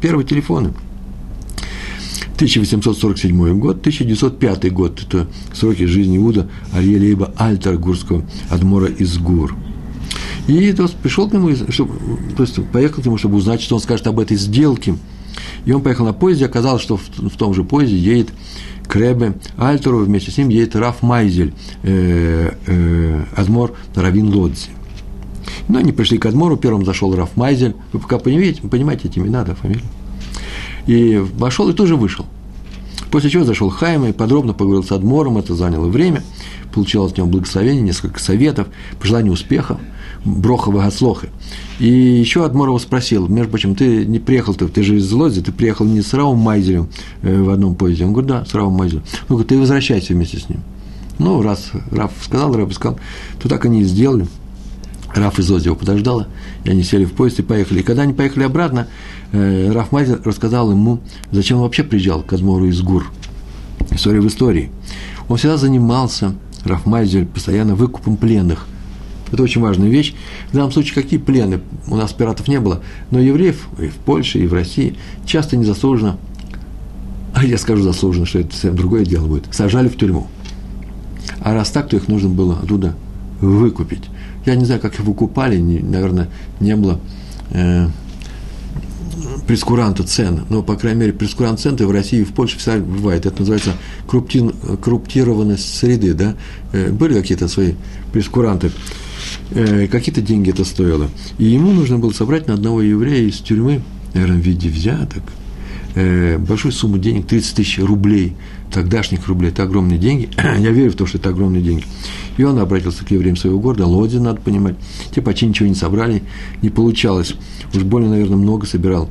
Первые телефоны. 1847 год, 1905 год. Это сроки жизни Иуда Альтер Гурского Адмора из Гур. И то пришел к нему, чтобы, то есть поехал к нему, чтобы узнать, что он скажет об этой сделке. И он поехал на поезде, оказалось, что в, в том же поезде едет Кребе Альтеру, вместе с ним едет Раф Майзель, э, э, Адмор Равин Лодзи. Но они пришли к Адмору, первым зашел Раф Майзель, вы пока понимаете, понимаете эти имена, да, фамилии. И вошел и тоже вышел. После чего зашел Хайм и подробно поговорил с Адмором, это заняло время, получил от него благословение, несколько советов, пожелания успеха – Броха Вагацлохи. И еще Адморова спросил, между прочим, ты не приехал, ты, ты же из Лодзи, ты приехал не с Равом Майзелем э, в одном поезде. Он говорит, да, с Равом Майзелем. Говорит, ты возвращайся вместе с ним. Ну, раз Раф сказал, Раф сказал, то так они и сделали. Раф из Лодзи его подождала, и они сели в поезд и поехали. И когда они поехали обратно, э, Раф Майзель рассказал ему, зачем он вообще приезжал к Адмору из Гур. История в истории. Он всегда занимался, Раф Майзель, постоянно выкупом пленных – это очень важная вещь. В данном случае, какие плены? У нас пиратов не было, но евреев и в Польше, и в России часто незаслуженно, а я скажу заслуженно, что это совсем другое дело будет, сажали в тюрьму. А раз так, то их нужно было оттуда выкупить. Я не знаю, как их выкупали, не, наверное, не было э, прескуранта цен, но, по крайней мере, прескурант цен в России и в Польше всегда бывает. Это называется круптин, круптированность среды, да? Э, были какие-то свои прескуранты. Э, какие-то деньги это стоило. И ему нужно было собрать на одного еврея из тюрьмы, наверное, в виде взяток, э, большую сумму денег, 30 тысяч рублей, тогдашних рублей, это огромные деньги. [CLEARS THROAT] Я верю в то, что это огромные деньги. И он обратился к евреям своего города, Лоди, надо понимать. Те почти ничего не собрали, не получалось. Уж больно, наверное, много собирал.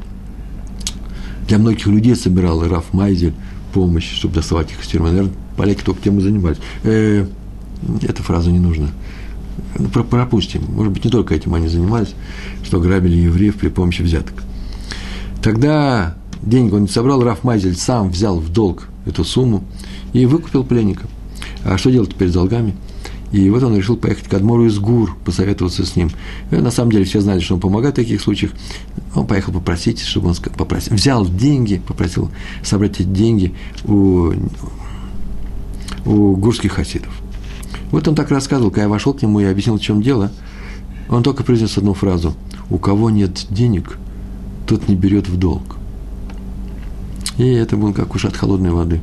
Для многих людей собирал Раф Майзель помощь, чтобы доставать их из тюрьмы. Наверное, поляки только тем и занимались. Э, эту фразу не нужно ну, пропустим. Может быть, не только этим они занимались, что грабили евреев при помощи взяток. Тогда деньги он не собрал, Раф Майзель сам взял в долг эту сумму и выкупил пленника. А что делать теперь с долгами? И вот он решил поехать к Адмору из Гур, посоветоваться с ним. И на самом деле все знали, что он помогает в таких случаях. Он поехал попросить, чтобы он попросил. Взял деньги, попросил собрать эти деньги у, у гурских хасидов. Вот он так рассказывал, когда я вошел к нему и объяснил, в чем дело, он только произнес одну фразу. «У кого нет денег, тот не берет в долг». И это был как уж от холодной воды.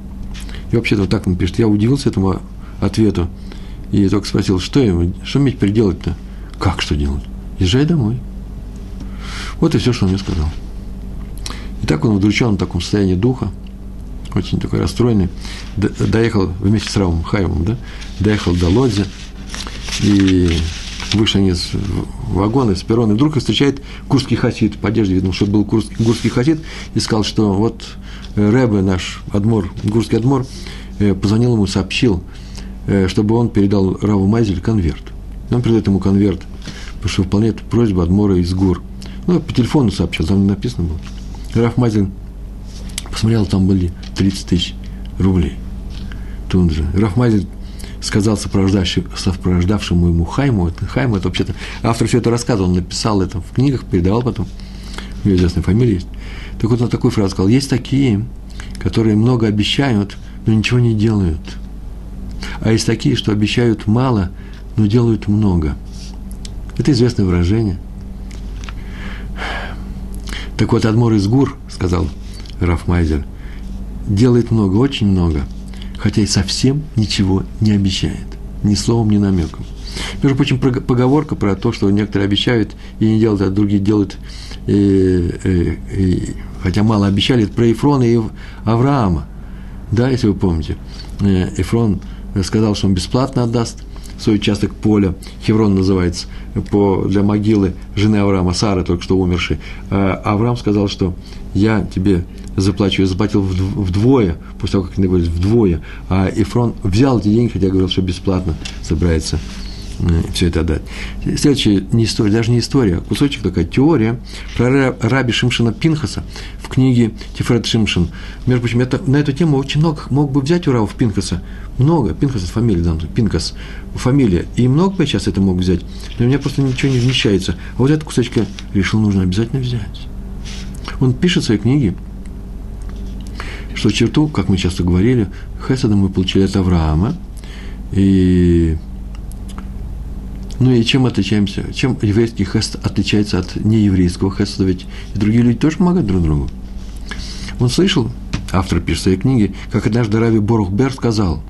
И вообще-то вот так он пишет. Я удивился этому ответу. И только спросил, что ему, что мне теперь делать-то? Как что делать? Езжай домой. Вот и все, что он мне сказал. И так он удручен в таком состоянии духа, очень такой расстроенный, доехал вместе с Равом Хаевым, да, доехал до Лодзи, и вышли они из вагона, из перрона, и вдруг встречает курский хасид, по одежде видно, что был курский, курский хасид, и сказал, что вот э, Рэбе наш, Адмор, Гурский Адмор, э, позвонил ему, сообщил, э, чтобы он передал Раву Майзель конверт. И он передает ему конверт, потому что выполняет просьбу Адмора из Гур. Ну, по телефону сообщил, там написано было. Раф Майзель посмотрел, там были 30 тысяч рублей. Же. Рафмазель сказал сопровождавшему ему Хайму, это, Хайму, это вообще-то, автор все это рассказывал, он написал это в книгах, передавал потом, у него известная фамилия есть. Так вот он такую фразу сказал, есть такие, которые много обещают, но ничего не делают. А есть такие, что обещают мало, но делают много. Это известное выражение. Так вот, Адмор из Гур, сказал Раф Майзер, делает много, очень много, хотя и совсем ничего не обещает, ни словом, ни намеком. Между прочим, поговорка про то, что некоторые обещают и не делают, а другие делают, и, и, и, хотя мало обещали, это про Ефрона и Авраама. Да, если вы помните. Э, Ефрон сказал, что он бесплатно отдаст свой участок поля, Хеврон называется, по, для могилы жены Авраама, Сары, только что умершей. А Авраам сказал, что я тебе заплачу, я заплатил вдвое, после того, как они говорили, вдвое. А Ефрон взял эти деньги, хотя говорил, что бесплатно собирается Э, все это отдать. Следующая не история, даже не история, а кусочек такая теория про раби Шимшина Пинхаса в книге Тифред Шимшин. Между прочим, это, на эту тему очень много мог бы взять у Равов Пинхаса. Много. Пинхас – это фамилия, да, Пинхас – фамилия. И много бы я сейчас это мог взять. Но у меня просто ничего не вмещается. А вот этот кусочек я решил, нужно обязательно взять. Он пишет в своей книге, что черту, как мы часто говорили, Хеседа мы получили от Авраама, и ну и чем отличаемся? Чем еврейский хест отличается от нееврейского хеста? Ведь и другие люди тоже помогают друг другу. Он слышал, автор пишет своей книге, как однажды Рави Борухбер сказал,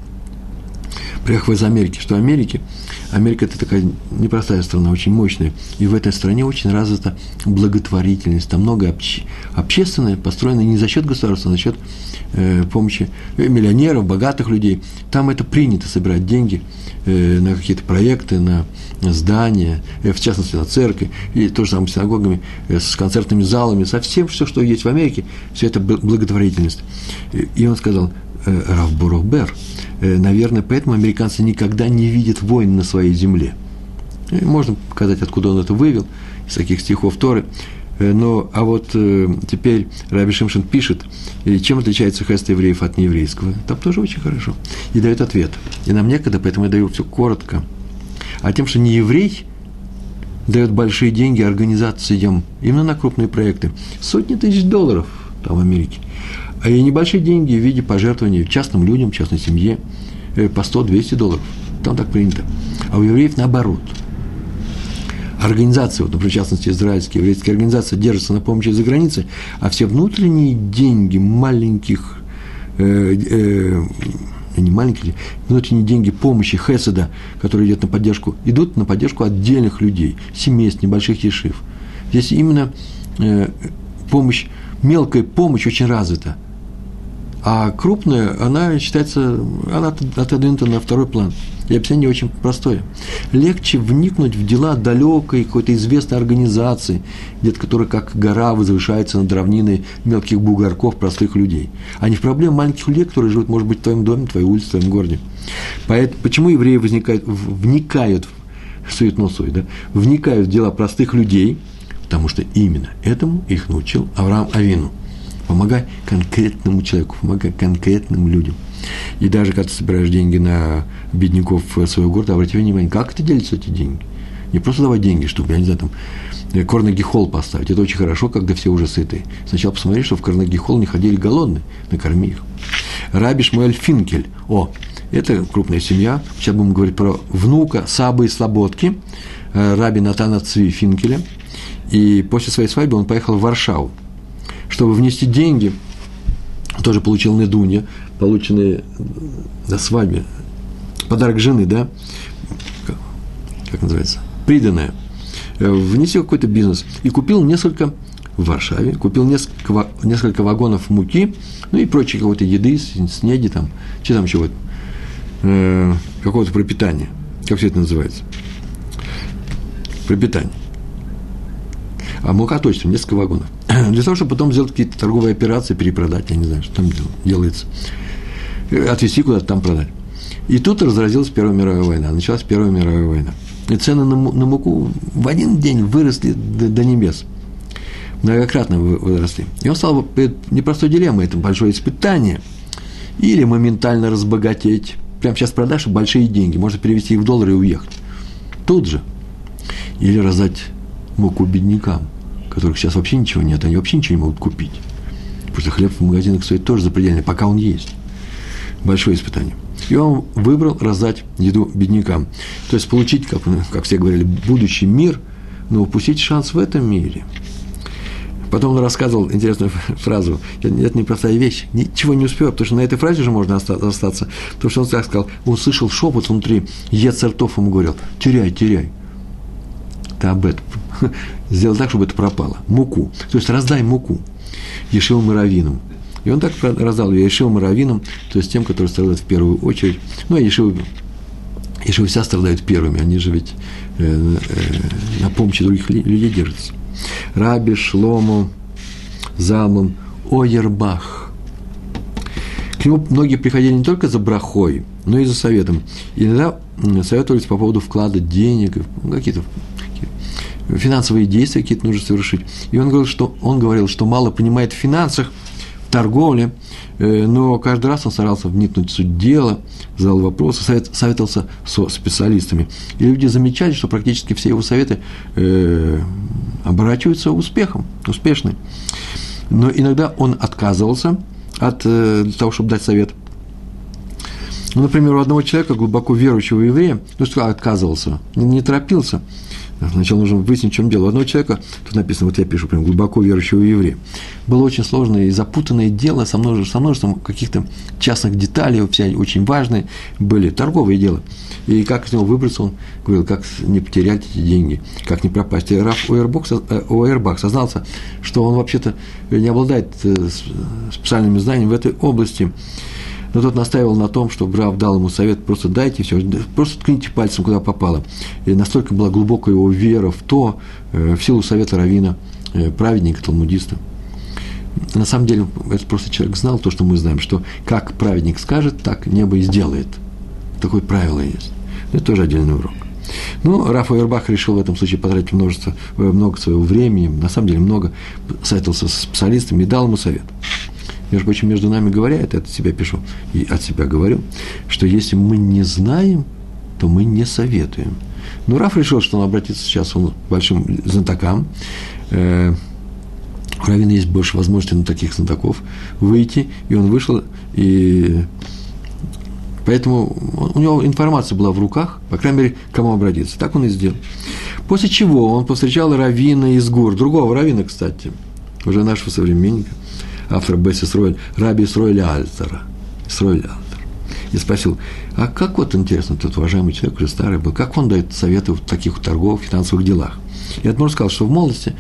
приехав из Америки, что Америки, Америка – это такая непростая страна, очень мощная, и в этой стране очень развита благотворительность, там много обще, общественное, построено не за счет государства, а за счет э, помощи миллионеров, богатых людей. Там это принято собирать деньги – Э, на какие-то проекты, на здания, э, в частности, на церкви, и то же самое с синагогами, э, с концертными залами, со всем, все, что есть в Америке, все это благотворительность. И он сказал, Раф Бурухбер, наверное, поэтому американцы никогда не видят войн на своей земле. Можно показать, откуда он это вывел, из таких стихов Торы. Э, но, а вот э, теперь Раби Шимшин пишет, чем отличается хест евреев от нееврейского. Там тоже очень хорошо. И дает ответ. И нам некогда, поэтому я даю все коротко. А тем, что не еврей дает большие деньги организациям, именно на крупные проекты. Сотни тысяч долларов там в Америке. А и небольшие деньги в виде пожертвований частным людям, частной семье, э, по 100-200 долларов. Там так принято. А у евреев наоборот – организации, вот, в частности, израильские, еврейские организации держатся на помощи за границей, а все внутренние деньги маленьких, э, э, не маленькие, внутренние деньги помощи Хеседа, которые идет на поддержку, идут на поддержку отдельных людей, семейств, небольших ешив. Здесь именно э, помощь, мелкая помощь очень развита. А крупная, она считается, она отодвинута на второй план. И описание очень простое. Легче вникнуть в дела далекой какой-то известной организации, где-то которая как гора возвышается над равниной мелких бугорков простых людей, а не в проблемы маленьких людей, которые живут, может быть, в твоем доме, в твоей улице, в твоем городе. Поэтому, почему евреи возникают, вникают в суетносой, да, вникают в дела простых людей, потому что именно этому их научил Авраам Авину. Помогай конкретному человеку, помогай конкретным людям – и даже когда ты собираешь деньги на бедняков своего города, обрати внимание, как это делятся эти деньги. Не просто давать деньги, чтобы, я не знаю, там, э, Карнеги Холл поставить. Это очень хорошо, когда все уже сыты. Сначала посмотри, что в Карнеги Холл не ходили голодные, накорми их. Раби Шмуэль Финкель. О, это крупная семья. Сейчас будем говорить про внука Сабы и Слободки, э, раби Натана Цви Финкеля. И после своей свадьбы он поехал в Варшаву, чтобы внести деньги, тоже получил Недунья, полученные на свадьбе, подарок жены, да, как называется, приданное, э, внеси какой-то бизнес. И купил несколько в Варшаве, купил несколько, несколько вагонов муки, ну и прочей какой-то еды, снеди там, что там вот, э, какого-то пропитания, как все это называется, пропитание. А мука точно, несколько вагонов. [CLEARS THROAT] Для того, чтобы потом сделать какие-то торговые операции, перепродать, я не знаю, что там делается отвезти куда-то там продать. И тут разразилась Первая мировая война, началась Первая мировая война. И цены на, на муку в один день выросли до, до небес. Многократно выросли. И он стал перед непростой дилеммой, это большое испытание. Или моментально разбогатеть. Прямо сейчас продашь большие деньги, можно перевести их в доллары и уехать. Тут же. Или раздать муку беднякам, которых сейчас вообще ничего нет, они вообще ничего не могут купить. Потому что хлеб в магазинах стоит тоже запредельный, пока он есть большое испытание. И он выбрал раздать еду беднякам. То есть получить, как, как все говорили, будущий мир, но упустить шанс в этом мире. Потом он рассказывал интересную [LAUGHS] фразу. Это непростая вещь. Ничего не успел, потому что на этой фразе же можно остаться. Потому что он так сказал, он слышал шепот внутри. Ецертов ему говорил, теряй, теряй. Ты об этом. [LAUGHS] Сделай так, чтобы это пропало. Муку. То есть раздай муку. Ешил Маравином. И он так раздал ее Ешил Маравином, то есть тем, которые страдают в первую очередь. Ну, а Ешил, Ешил вся страдают первыми, они же ведь э, э, на помощи других людей держатся. Раби Шлому Залмом Ойербах. К нему многие приходили не только за брахой, но и за советом. И иногда советовались по поводу вклада денег, какие-то финансовые действия какие-то нужно совершить. И он говорил, что, он говорил, что мало понимает в финансах, торговле, э, но каждый раз он старался вникнуть в суть дела, задал вопросы, совет, советовался со специалистами. И люди замечали, что практически все его советы э, оборачиваются успехом, успешны. Но иногда он отказывался от э, того, чтобы дать совет. Ну, например, у одного человека, глубоко верующего еврея, ну отказывался, не торопился, Сначала нужно выяснить, в чем дело. У одного человека, тут написано, вот я пишу, прям глубоко верующего еврея, было очень сложное и запутанное дело со множеством, со множеством каких-то частных деталей, все очень важные были, торговые дела. И как из него выбраться, он говорил, как не потерять эти деньги, как не пропасть. И Раф Ойербах, Ойербах сознался, что он вообще-то не обладает э, специальными знаниями в этой области, но тот настаивал на том, что Рав дал ему совет, просто дайте все, просто ткните пальцем, куда попало. И настолько была глубокая его вера в то, э, в силу совета Равина, э, праведника, талмудиста. На самом деле, этот просто человек знал то, что мы знаем, что как праведник скажет, так небо и сделает. Такое правило есть. Это тоже отдельный урок. Ну, Раф Ойербах решил в этом случае потратить множество, э, много своего времени, на самом деле много, советовался с специалистами и дал ему совет между прочим, между нами говоря, это от себя пишу и от себя говорю, что если мы не знаем, то мы не советуем. Но Раф решил, что он обратится сейчас он к большим знатокам. Э, у Равина есть больше возможностей на таких знатоков выйти, и он вышел, и поэтому у него информация была в руках, по крайней мере, кому обратиться. Так он и сделал. После чего он повстречал Равина из Гур, другого Равина, кстати, уже нашего современника, автор Бесси Сройль, Раби Сройля Альтера. Сройля Альтер. И спросил, а как вот интересно, тот уважаемый человек уже старый был, как он дает советы в таких торговых, финансовых делах? И Адмор сказал, что в молодости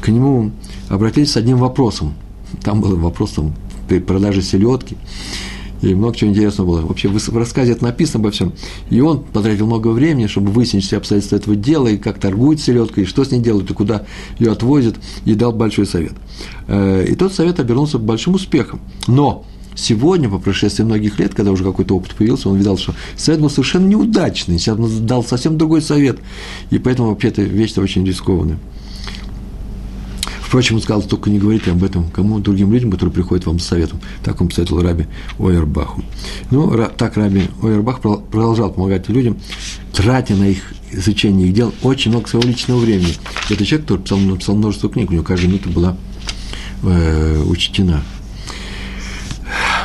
к нему обратились с одним вопросом. Там был вопрос там, при продаже селедки и много чего интересного было. Вообще в рассказе это написано обо всем. И он потратил много времени, чтобы выяснить все обстоятельства этого дела, и как торгует селедкой, и что с ней делают, и куда ее отвозят, и дал большой совет. Э, и тот совет обернулся большим успехом. Но сегодня, по прошествии многих лет, когда уже какой-то опыт появился, он видел, что совет был совершенно неудачный, сейчас он дал совсем другой совет, и поэтому вообще эта вещь очень рискованная. Впрочем, он сказал, только не говорите об этом кому другим людям, которые приходят вам с советом. Так он посоветовал Раби Ойербаху. Ну, так Раби Ойербах продолжал помогать людям, тратя на их изучение их дел очень много своего личного времени. Это человек, который писал, написал множество книг, у него каждая минута была э, учтена.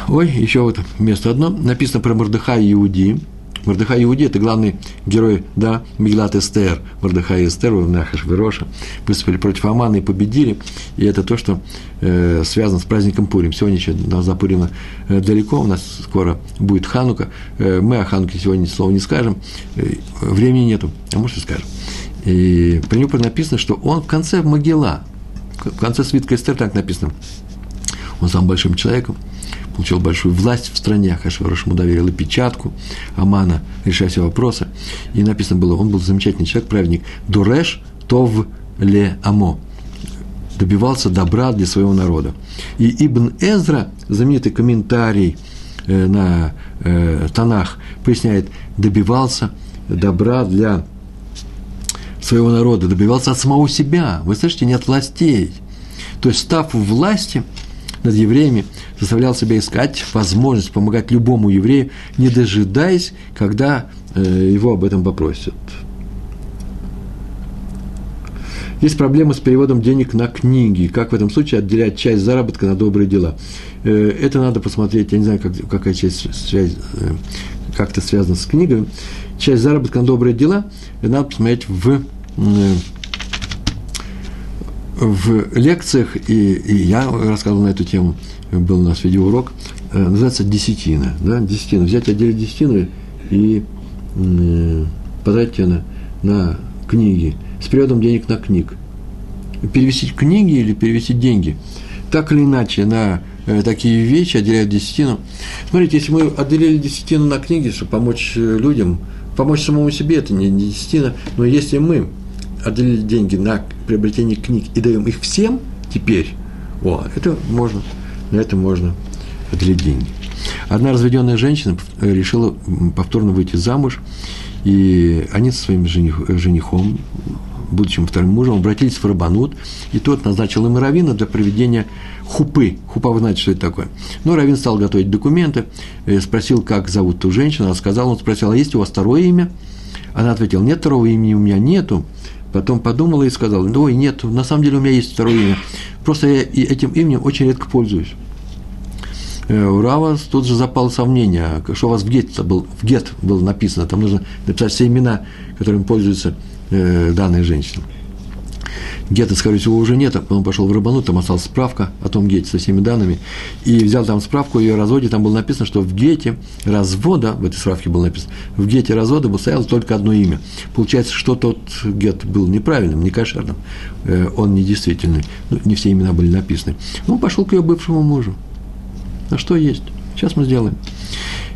Ой, еще вот место одно. Написано про Мордыха и Иудии. Мордыхай Иуди – это главный герой, да, Миглат Эстер, Мордыхай и Эстер, Нахаш Вероша, выступили против Амана и победили, и это то, что э, связано с праздником Пурим. Сегодня еще до Пурима э, далеко, у нас скоро будет Ханука, э, мы о Хануке сегодня слова не скажем, э, времени нету, а может и скажем. И про него написано, что он в конце Могила, в конце свитка Эстер так написано, он сам большим человеком, получил большую власть в стране, Ахашварош ему доверил и печатку Амана, решая все вопросы. И написано было, он был замечательный человек, праведник, Дуреш Тов Ле Амо, добивался добра для своего народа. И Ибн Эзра, знаменитый комментарий э, на э, Танах, поясняет, добивался добра для своего народа, добивался от самого себя. Вы слышите, не от властей. То есть, став в власти над евреями, заставлял себя искать возможность помогать любому еврею, не дожидаясь, когда э, его об этом попросят. Есть проблема с переводом денег на книги. Как в этом случае отделять часть заработка на добрые дела? Э, это надо посмотреть, я не знаю, как, какая часть э, как это связано с книгой. Часть заработка на добрые дела надо посмотреть в в лекциях, и, и я рассказывал на эту тему, был у нас видеоурок, э, называется десятина. Да? Десятина. Взять отдельно десятину и э, потратить ее на, на книги, с переводом денег на книг. Перевести книги или перевести деньги. Так или иначе, на э, такие вещи отделяют десятину. Смотрите, если мы отделили десятину на книги, чтобы помочь э, людям, помочь самому себе, это не десятина, но если мы отделили деньги на приобретение книг и даем их всем теперь, о, это можно, на это можно отделить деньги. Одна разведенная женщина решила повторно выйти замуж, и они со своим жених, женихом, будущим вторым мужем, обратились в Рабанут, и тот назначил им равина для проведения хупы. Хупа, вы знаете, что это такое. Ну, равин стал готовить документы, э, спросил, как зовут ту женщину, она сказала, он спросил, а есть у вас второе имя? Она ответила, нет, второго имени у меня нету. Потом подумала и сказала, ой, нет, на самом деле у меня есть второе имя. Просто я этим именем очень редко пользуюсь. Э, у Рава тут же запало сомнение, что у вас в гет, был, в гет было написано, там нужно написать все имена, которыми пользуется э, данная женщина. Гетта, скорее всего, уже нет, он пошел в Рыбанут, там осталась справка о том гете со всеми данными, и взял там справку о ее разводе, там было написано, что в гете развода, в этой справке было написано, в гете развода было стояло только одно имя. Получается, что тот гет был неправильным, не кошерным, э, он недействительный, ну, не все имена были написаны. Он пошел к ее бывшему мужу. А что есть? Сейчас мы сделаем.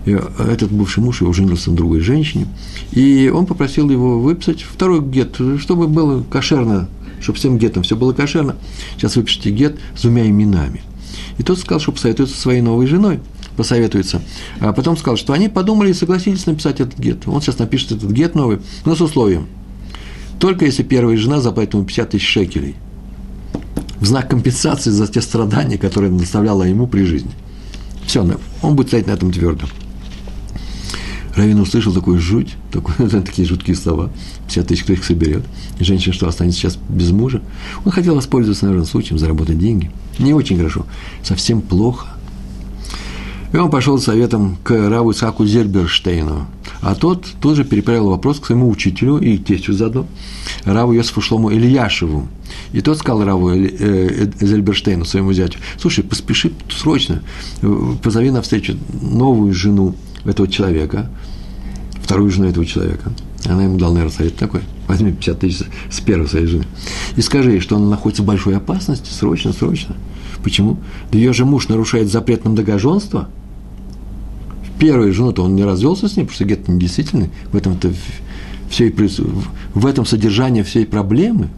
И этот бывший муж его женился на другой женщине, и он попросил его выписать второй гет, чтобы было кошерно, чтобы всем гетам все было кошерно. Сейчас выпишите гет с двумя именами. И тот сказал, что посоветуется со своей новой женой, посоветуется. А потом сказал, что они подумали и согласились написать этот гет. Он сейчас напишет этот гет новый, но с условием. Только если первая жена заплатит ему 50 тысяч шекелей в знак компенсации за те страдания, которые она доставляла ему при жизни – все, он будет стоять на этом твердо. Равин услышал такую жуть, такой, [LAUGHS] такие жуткие слова. 50 тысяч, кто их соберет. И женщина что, останется сейчас без мужа? Он хотел воспользоваться, наверное, случаем, заработать деньги. Не очень хорошо, совсем плохо. И он пошел советом к Раву Исаку Зерберштейну. А тот тоже переправил вопрос к своему учителю и тестю заодно, Раву Йосифу Шлому Ильяшеву. И тот сказал Раву э, э, Зельберштейну, своему зятю, слушай, поспеши срочно, позови на встречу новую жену этого человека, вторую жену этого человека. Она ему дала, наверное, совет такой. Возьми 50 тысяч с первой своей жены. И скажи ей, что она находится в большой опасности, срочно, срочно. Почему? Да ее же муж нарушает запрет на многоженство. Первую жену-то он не развелся с ней, потому что гет недействительный. В этом-то все и, в этом содержание всей проблемы.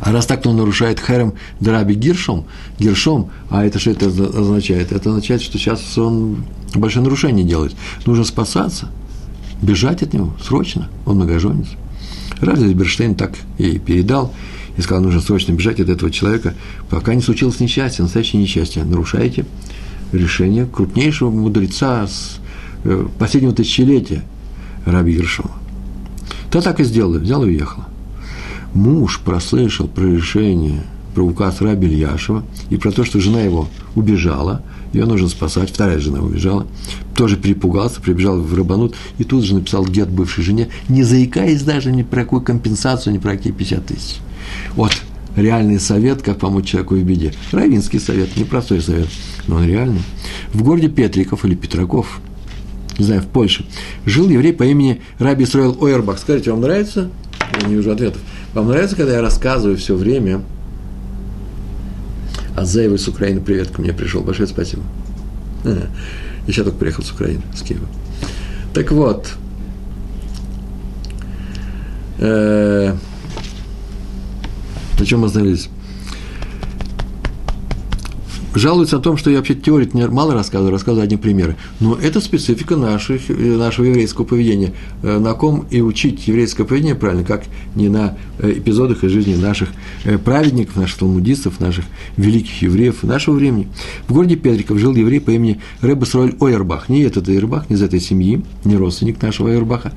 А раз так, то он нарушает херем драби гиршом, гиршом, а это что это означает? Это означает, что сейчас он большое нарушение делает. Нужно спасаться, бежать от него срочно, он многоженец. Разве Берштейн так и передал, и сказал, нужно срочно бежать от этого человека, пока не случилось несчастье, настоящее несчастье. Нарушаете решение крупнейшего мудреца с э, последнего тысячелетия, Раби Гершова. То так и сделала, взял и уехала. Муж прослышал про решение, про указ Раби Ильяшева и про то, что жена его убежала, ее нужно спасать, вторая жена убежала, тоже перепугался, прибежал в Рабанут и тут же написал гет бывшей жене, не заикаясь даже ни про какую компенсацию, ни про какие 50 тысяч. Вот реальный совет, как помочь человеку в беде. Равинский совет, непростой совет, но он реальный. В городе Петриков или Петраков, не знаю, в Польше, жил еврей по имени Раби Строил Ойербах. Скажите, вам нравится? Я не вижу ответов. Вам нравится, когда я рассказываю все время а Заева из Украины, привет, ко мне пришел, большое спасибо. А, я сейчас только приехал с Украины, с Киева. Так вот, э, на чем мы остановились? Жалуются о том, что я вообще теорию мало рассказываю, рассказываю одни примеры. Но это специфика наших, нашего еврейского поведения. Э, на ком и учить еврейское поведение правильно, как не на э, эпизодах из жизни наших э, праведников, наших талмудистов, наших великих евреев нашего времени. В городе Петриков жил еврей по имени Рэбе Сроль Ойербах. Не этот Ойербах, не из этой семьи, не родственник нашего Ойербаха,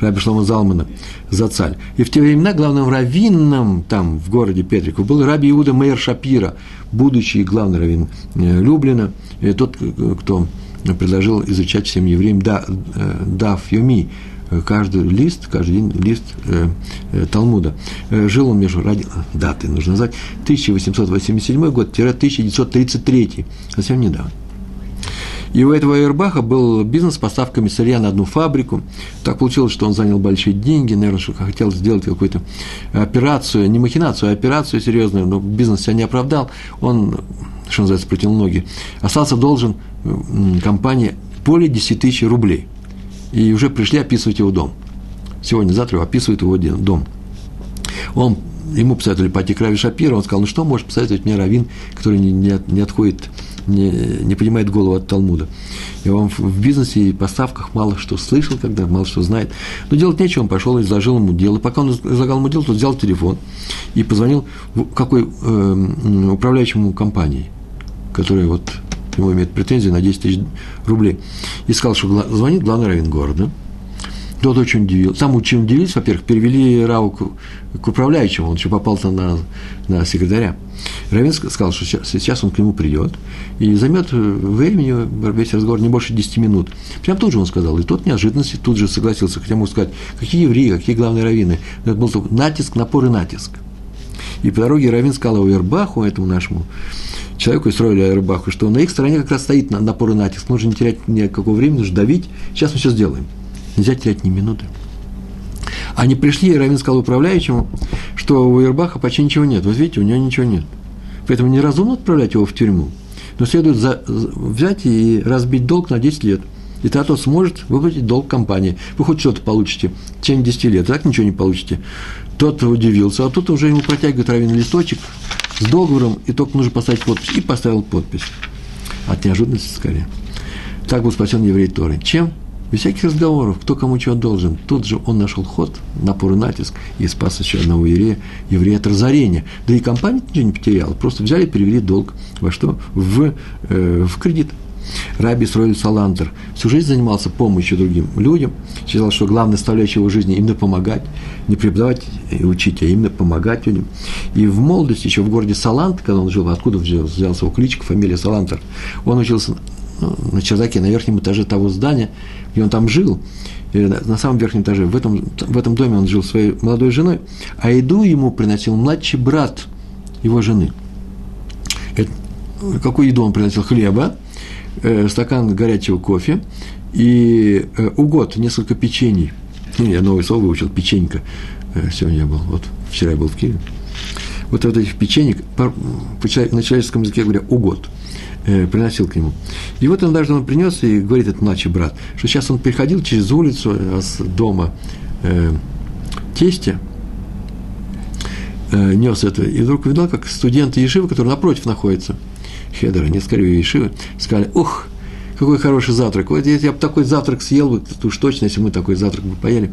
Раби Шлома Залмана, Зацаль. И в те времена главным раввином там, в городе Петриков, был Раби Иуда Мейер Шапира, будущий главный раввин э, Люблина, тот, кто предложил изучать всем евреям да, э, Дав Юми, каждый лист, каждый день лист э, э, Талмуда. Э, жил он между, ради, даты нужно назвать, 1887 год-1933, совсем недавно. И у этого Эрбаха был бизнес с поставками сырья на одну фабрику. Так получилось, что он занял большие деньги, наверное, что хотел сделать какую-то операцию, не махинацию, а операцию серьезную, но бизнес себя не оправдал. Он, что называется, протянул ноги. Остался должен компании более 10 тысяч рублей. И уже пришли описывать его дом. Сегодня-завтра описывают его дом. Он ему посоветовали пойти к Рави Шапира, он сказал, ну что может посоветовать мне Равин, который не, не, не отходит не, не поднимает голову от Талмуда. И он в бизнесе и поставках мало что слышал, когда мало что знает. Но делать нечего, он пошел и изложил ему дело. Пока он излагал ему дело, тот взял телефон и позвонил какой э, управляющему компании, которая вот ему имеет претензии на 10 тысяч рублей. И сказал, что звонит главный равен города – тот очень удивился. Сам очень удивился, во-первых, перевели Рау к, к управляющему, он еще попал на, на секретаря. Равин сказал, что сейчас, он к нему придет и займет времени, весь разговор не больше 10 минут. Прям тут же он сказал, и тот неожиданности тут же согласился, хотя мог сказать, какие евреи, какие главные раввины. Это был натиск, напор и натиск. И по дороге Равин сказал о Ербаху, этому нашему человеку, строили Ербаху, что на их стороне как раз стоит напор и натиск. Нужно не терять никакого времени, нужно давить. Сейчас мы все сделаем. Нельзя терять ни минуты. Они пришли, и Равин сказал управляющему, что у Ербаха почти ничего нет. Вот видите, у него ничего нет. Поэтому неразумно отправлять его в тюрьму. Но следует за, взять и разбить долг на 10 лет. И тогда тот сможет выплатить долг компании. Вы хоть что-то получите в течение 10 лет, так ничего не получите. Тот удивился, а тут уже ему протягивает равен листочек с договором, и только нужно поставить подпись. И поставил подпись. От неожиданности скорее. Так был спасен еврей Торы. Чем? Без всяких разговоров, кто кому чего должен. Тут же он нашел ход, напор и натиск, и спас еще одного еврея, еврея от разорения. Да и компания ничего не потеряла, просто взяли и перевели долг во что? В, э, в кредит. Раби Сройль Салантер всю жизнь занимался помощью другим людям, считал, что главная составляющая его жизни именно помогать, не преподавать и учить, а именно помогать людям. И в молодости, еще в городе Салант, когда он жил, откуда взялся его кличка, фамилия Салантер, он учился на чердаке, на верхнем этаже того здания, и он там жил, на самом верхнем этаже, в этом, в этом доме он жил своей молодой женой, а еду ему приносил младший брат его жены. Это, какую еду он приносил? Хлеба, э, стакан горячего кофе и э, угод, несколько печений. Я новое слово выучил, печенька. Э, сегодня я был, вот вчера я был в Киеве. Вот, вот этих печенек, по, по, на человеческом языке говоря, угод – э, приносил к нему. И вот он даже он принес и говорит, этот младший брат, что сейчас он переходил через улицу э, с дома э, тестя, э, нес это, и вдруг увидел, как студенты Ешивы, которые напротив находятся, Хедера, не скорее Ешивы, сказали, ух, какой хороший завтрак. Вот если я бы такой завтрак съел бы, то уж точно, если мы такой завтрак бы поели,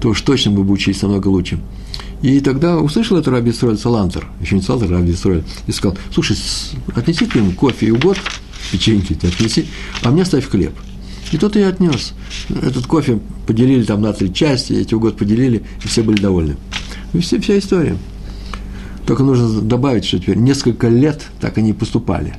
то уж точно мы бы учились намного лучше. И тогда услышал это Раби Исроэль Салантер, еще не Салантер, Раби Исроэль, и сказал, слушай, отнеси к нему кофе и угод, печеньки ты отнеси, а мне оставь хлеб. И тот и отнес. Этот кофе поделили там на три части, эти угод поделили, и все были довольны. И все, вся история. Только нужно добавить, что теперь несколько лет так они поступали.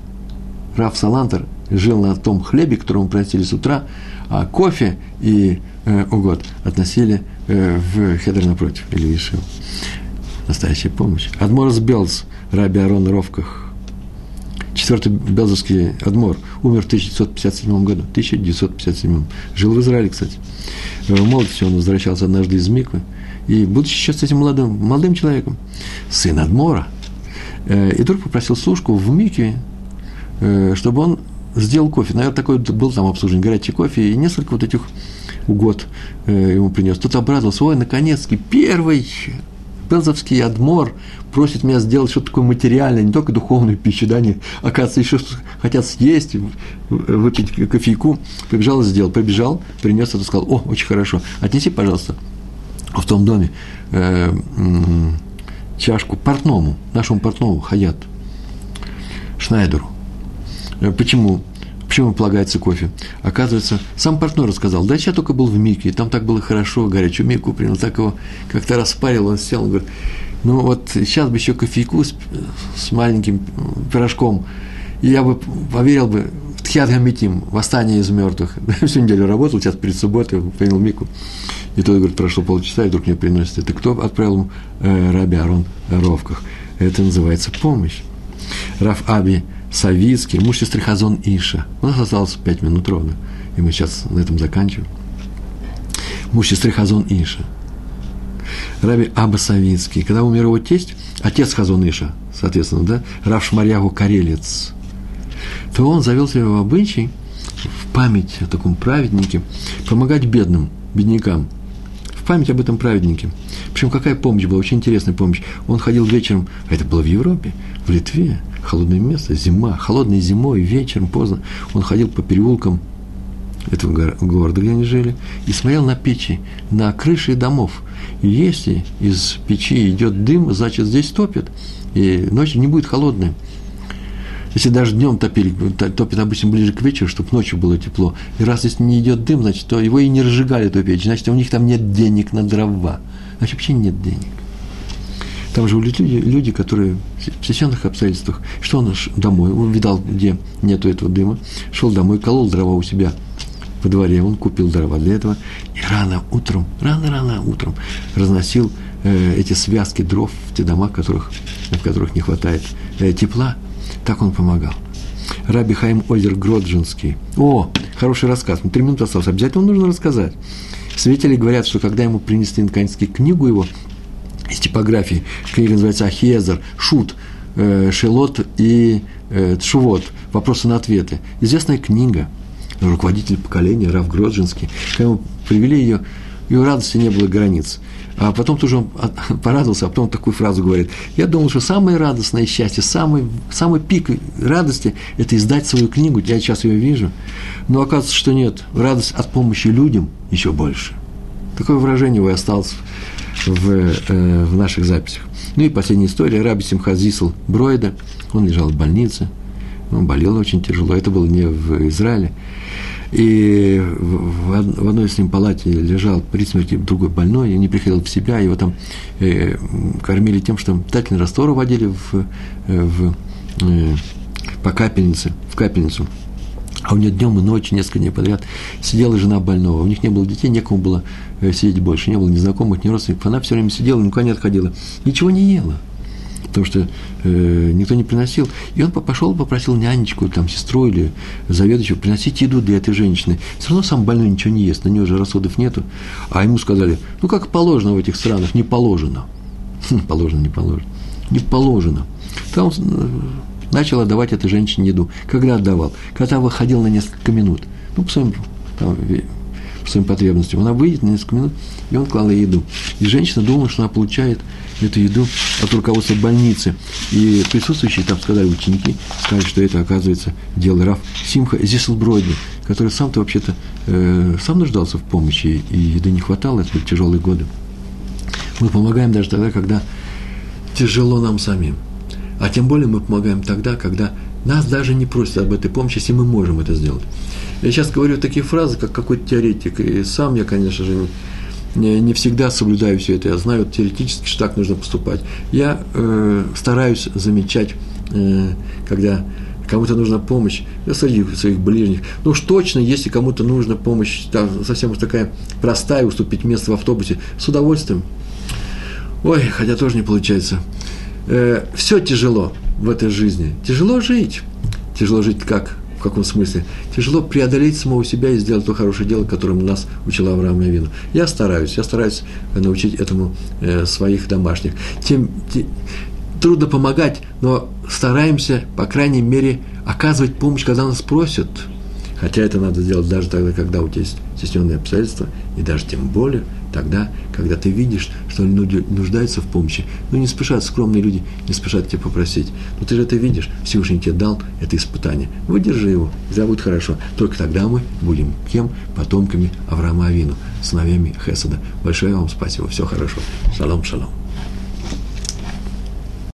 Раф Салантер жил на том хлебе, который ему приносили с утра, а кофе и э, угод относили в хедер напротив, или Ишив. Настоящая помощь. Адморас Белс, Раби Арон Ровках, четвертый белзовский адмор, умер в 1957 году, 1957. Жил в Израиле, кстати. В молодости он возвращался однажды из Миквы, и, будучи сейчас этим молодым, молодым человеком, сын адмора, э, и вдруг попросил служку в Микве, э, чтобы он сделал кофе. Наверное, такой был там обслуживание, горячий кофе, и несколько вот этих угод э, ему принес. Тот обрадовался, ой, наконец-таки, первый Белзовский адмор просит меня сделать что-то такое материальное, не только духовную пищу, да, они, оказывается, еще хотят съесть, выпить кофейку. Побежал и сделал. Побежал, принес это, сказал, о, очень хорошо, отнеси, пожалуйста, в том доме э, чашку портному, нашему портному, Хаят, Шнайдеру. Э, почему? Почему полагается кофе? Оказывается, сам партнер рассказал, да, я только был в Мике, там так было хорошо, горячую Мику принял, так его как-то распарил, он сел, он говорит, ну вот сейчас бы еще кофейку с, с маленьким пирожком, и я бы поверил бы в Тхиат Гамитим, восстание из мертвых. [LAUGHS] Всю неделю работал, сейчас перед субботой принял Мику. И тот говорит, прошло полчаса, и вдруг мне приносит. Это кто отправил ему э, Раби Арон Ровках? Это называется помощь. Раф Аби Савицкий, муж сестры Хазон Иша. У нас осталось пять минут ровно, и мы сейчас на этом заканчиваем. Муж сестры Хазон Иша. Раби Аба Савицкий. Когда умер его тесть, отец Хазон Иша, соответственно, да, Рав Шмарьягу Карелец, то он завел себе в обычай в память о таком праведнике помогать бедным, беднякам, в память об этом праведнике. Причем какая помощь была, очень интересная помощь. Он ходил вечером, а это было в Европе, в Литве, холодное место, зима, холодной зимой, вечером, поздно. Он ходил по переулкам этого города, где они жили, и смотрел на печи, на крыши домов. И если из печи идет дым, значит, здесь топят, и ночью не будет холодной. Если даже днем топили, топят обычно ближе к вечеру, чтобы ночью было тепло. И раз если не идет дым, значит, то его и не разжигали эту печь, значит, у них там нет денег на дрова. Значит, вообще нет денег. Там же люди, люди, которые в священных обстоятельствах, что он домой, он видал, где нету этого дыма, шел домой, колол дрова у себя во дворе, он купил дрова для этого, и рано утром, рано-рано утром разносил э, эти связки дров в те дома, в которых, в которых не хватает э, тепла, так он помогал. Раби Хаим Озер Гроджинский. О, хороший рассказ. Три минуты осталось. Обязательно нужно рассказать. Свидетели говорят, что когда ему принесли наконец-таки книгу его из типографии, книга называется Ахезер, Шут, э, Шелот и э, Тшувот, вопросы на ответы. Известная книга, руководитель поколения, Рав Гроджинский. Когда ему привели ее, ее радости не было границ. А потом тоже он [LAUGHS] порадовался, а потом такую фразу говорит. Я думал, что самое радостное счастье, самый, самый пик радости – это издать свою книгу. Я сейчас ее вижу. Но оказывается, что нет. Радость от помощи людям еще больше. Такое выражение у него осталось в, э, в наших записях. Ну и последняя история. Раби Симхазисл Бройда. Он лежал в больнице. Он болел очень тяжело. Это было не в Израиле. И в одной с ним палате лежал при смерти другой больной, и не приходил в себя, его там э, кормили тем, что питательный раствор водили в, э, в, э, по капельнице, в капельницу. А у нее днем и ночью, несколько дней подряд, сидела жена больного. У них не было детей, некому было сидеть больше, не было ни знакомых, ни родственников. Она все время сидела, никуда не отходила. Ничего не ела потому что э, никто не приносил. И он пошел, попросил нянечку, там, сестру или заведующего приносить еду для этой женщины. Все равно сам больной ничего не ест, на нее же расходов нету. А ему сказали, ну, как положено в этих странах, не положено. Хм, [LAUGHS] положено, не положено. Не положено. Там э, начал отдавать этой женщине еду. Когда отдавал? Когда выходил на несколько минут. Ну, по своим, там, своим потребностям. Она выйдет на несколько минут, и он клал ей еду. И женщина думала, что она получает эту еду от руководства больницы. И присутствующие там сказали ученики, сказали, что это, оказывается, дело Раф Симха Зиселбройди, который сам-то вообще-то э, сам нуждался в помощи, и еды не хватало, это были тяжелые годы. Мы помогаем даже тогда, когда тяжело нам самим. А тем более мы помогаем тогда, когда нас даже не просят об этой помощи, если мы можем это сделать. Я сейчас говорю такие фразы, как какой-то теоретик, и сам я, конечно же, не, не всегда соблюдаю все это. Я знаю теоретически, что так нужно поступать. Я э, стараюсь замечать, э, когда кому-то нужна помощь, я среди своих ближних. Ну уж точно, если кому-то нужна помощь, там, совсем уж такая простая, уступить место в автобусе, с удовольствием. Ой, хотя тоже не получается. Э, все тяжело в этой жизни. Тяжело жить. Тяжело жить как? В каком смысле? Тяжело преодолеть самого себя и сделать то хорошее дело, которым нас учила Авраам Авину. Я стараюсь, я стараюсь научить этому э, своих домашних. Тем, тем, трудно помогать, но стараемся, по крайней мере, оказывать помощь, когда нас просят. Хотя это надо сделать даже тогда, когда у тебя есть стесненные обстоятельства, и даже тем более – тогда, когда ты видишь, что люди нуждаются в помощи. Ну, не спешат, скромные люди не спешат тебя попросить. Но ты же это видишь, Всевышний тебе дал это испытание. Выдержи его, и будет хорошо. Только тогда мы будем кем? Потомками Авраама Авину, сыновьями Хесада. Большое вам спасибо, все хорошо. Шалом, шалом.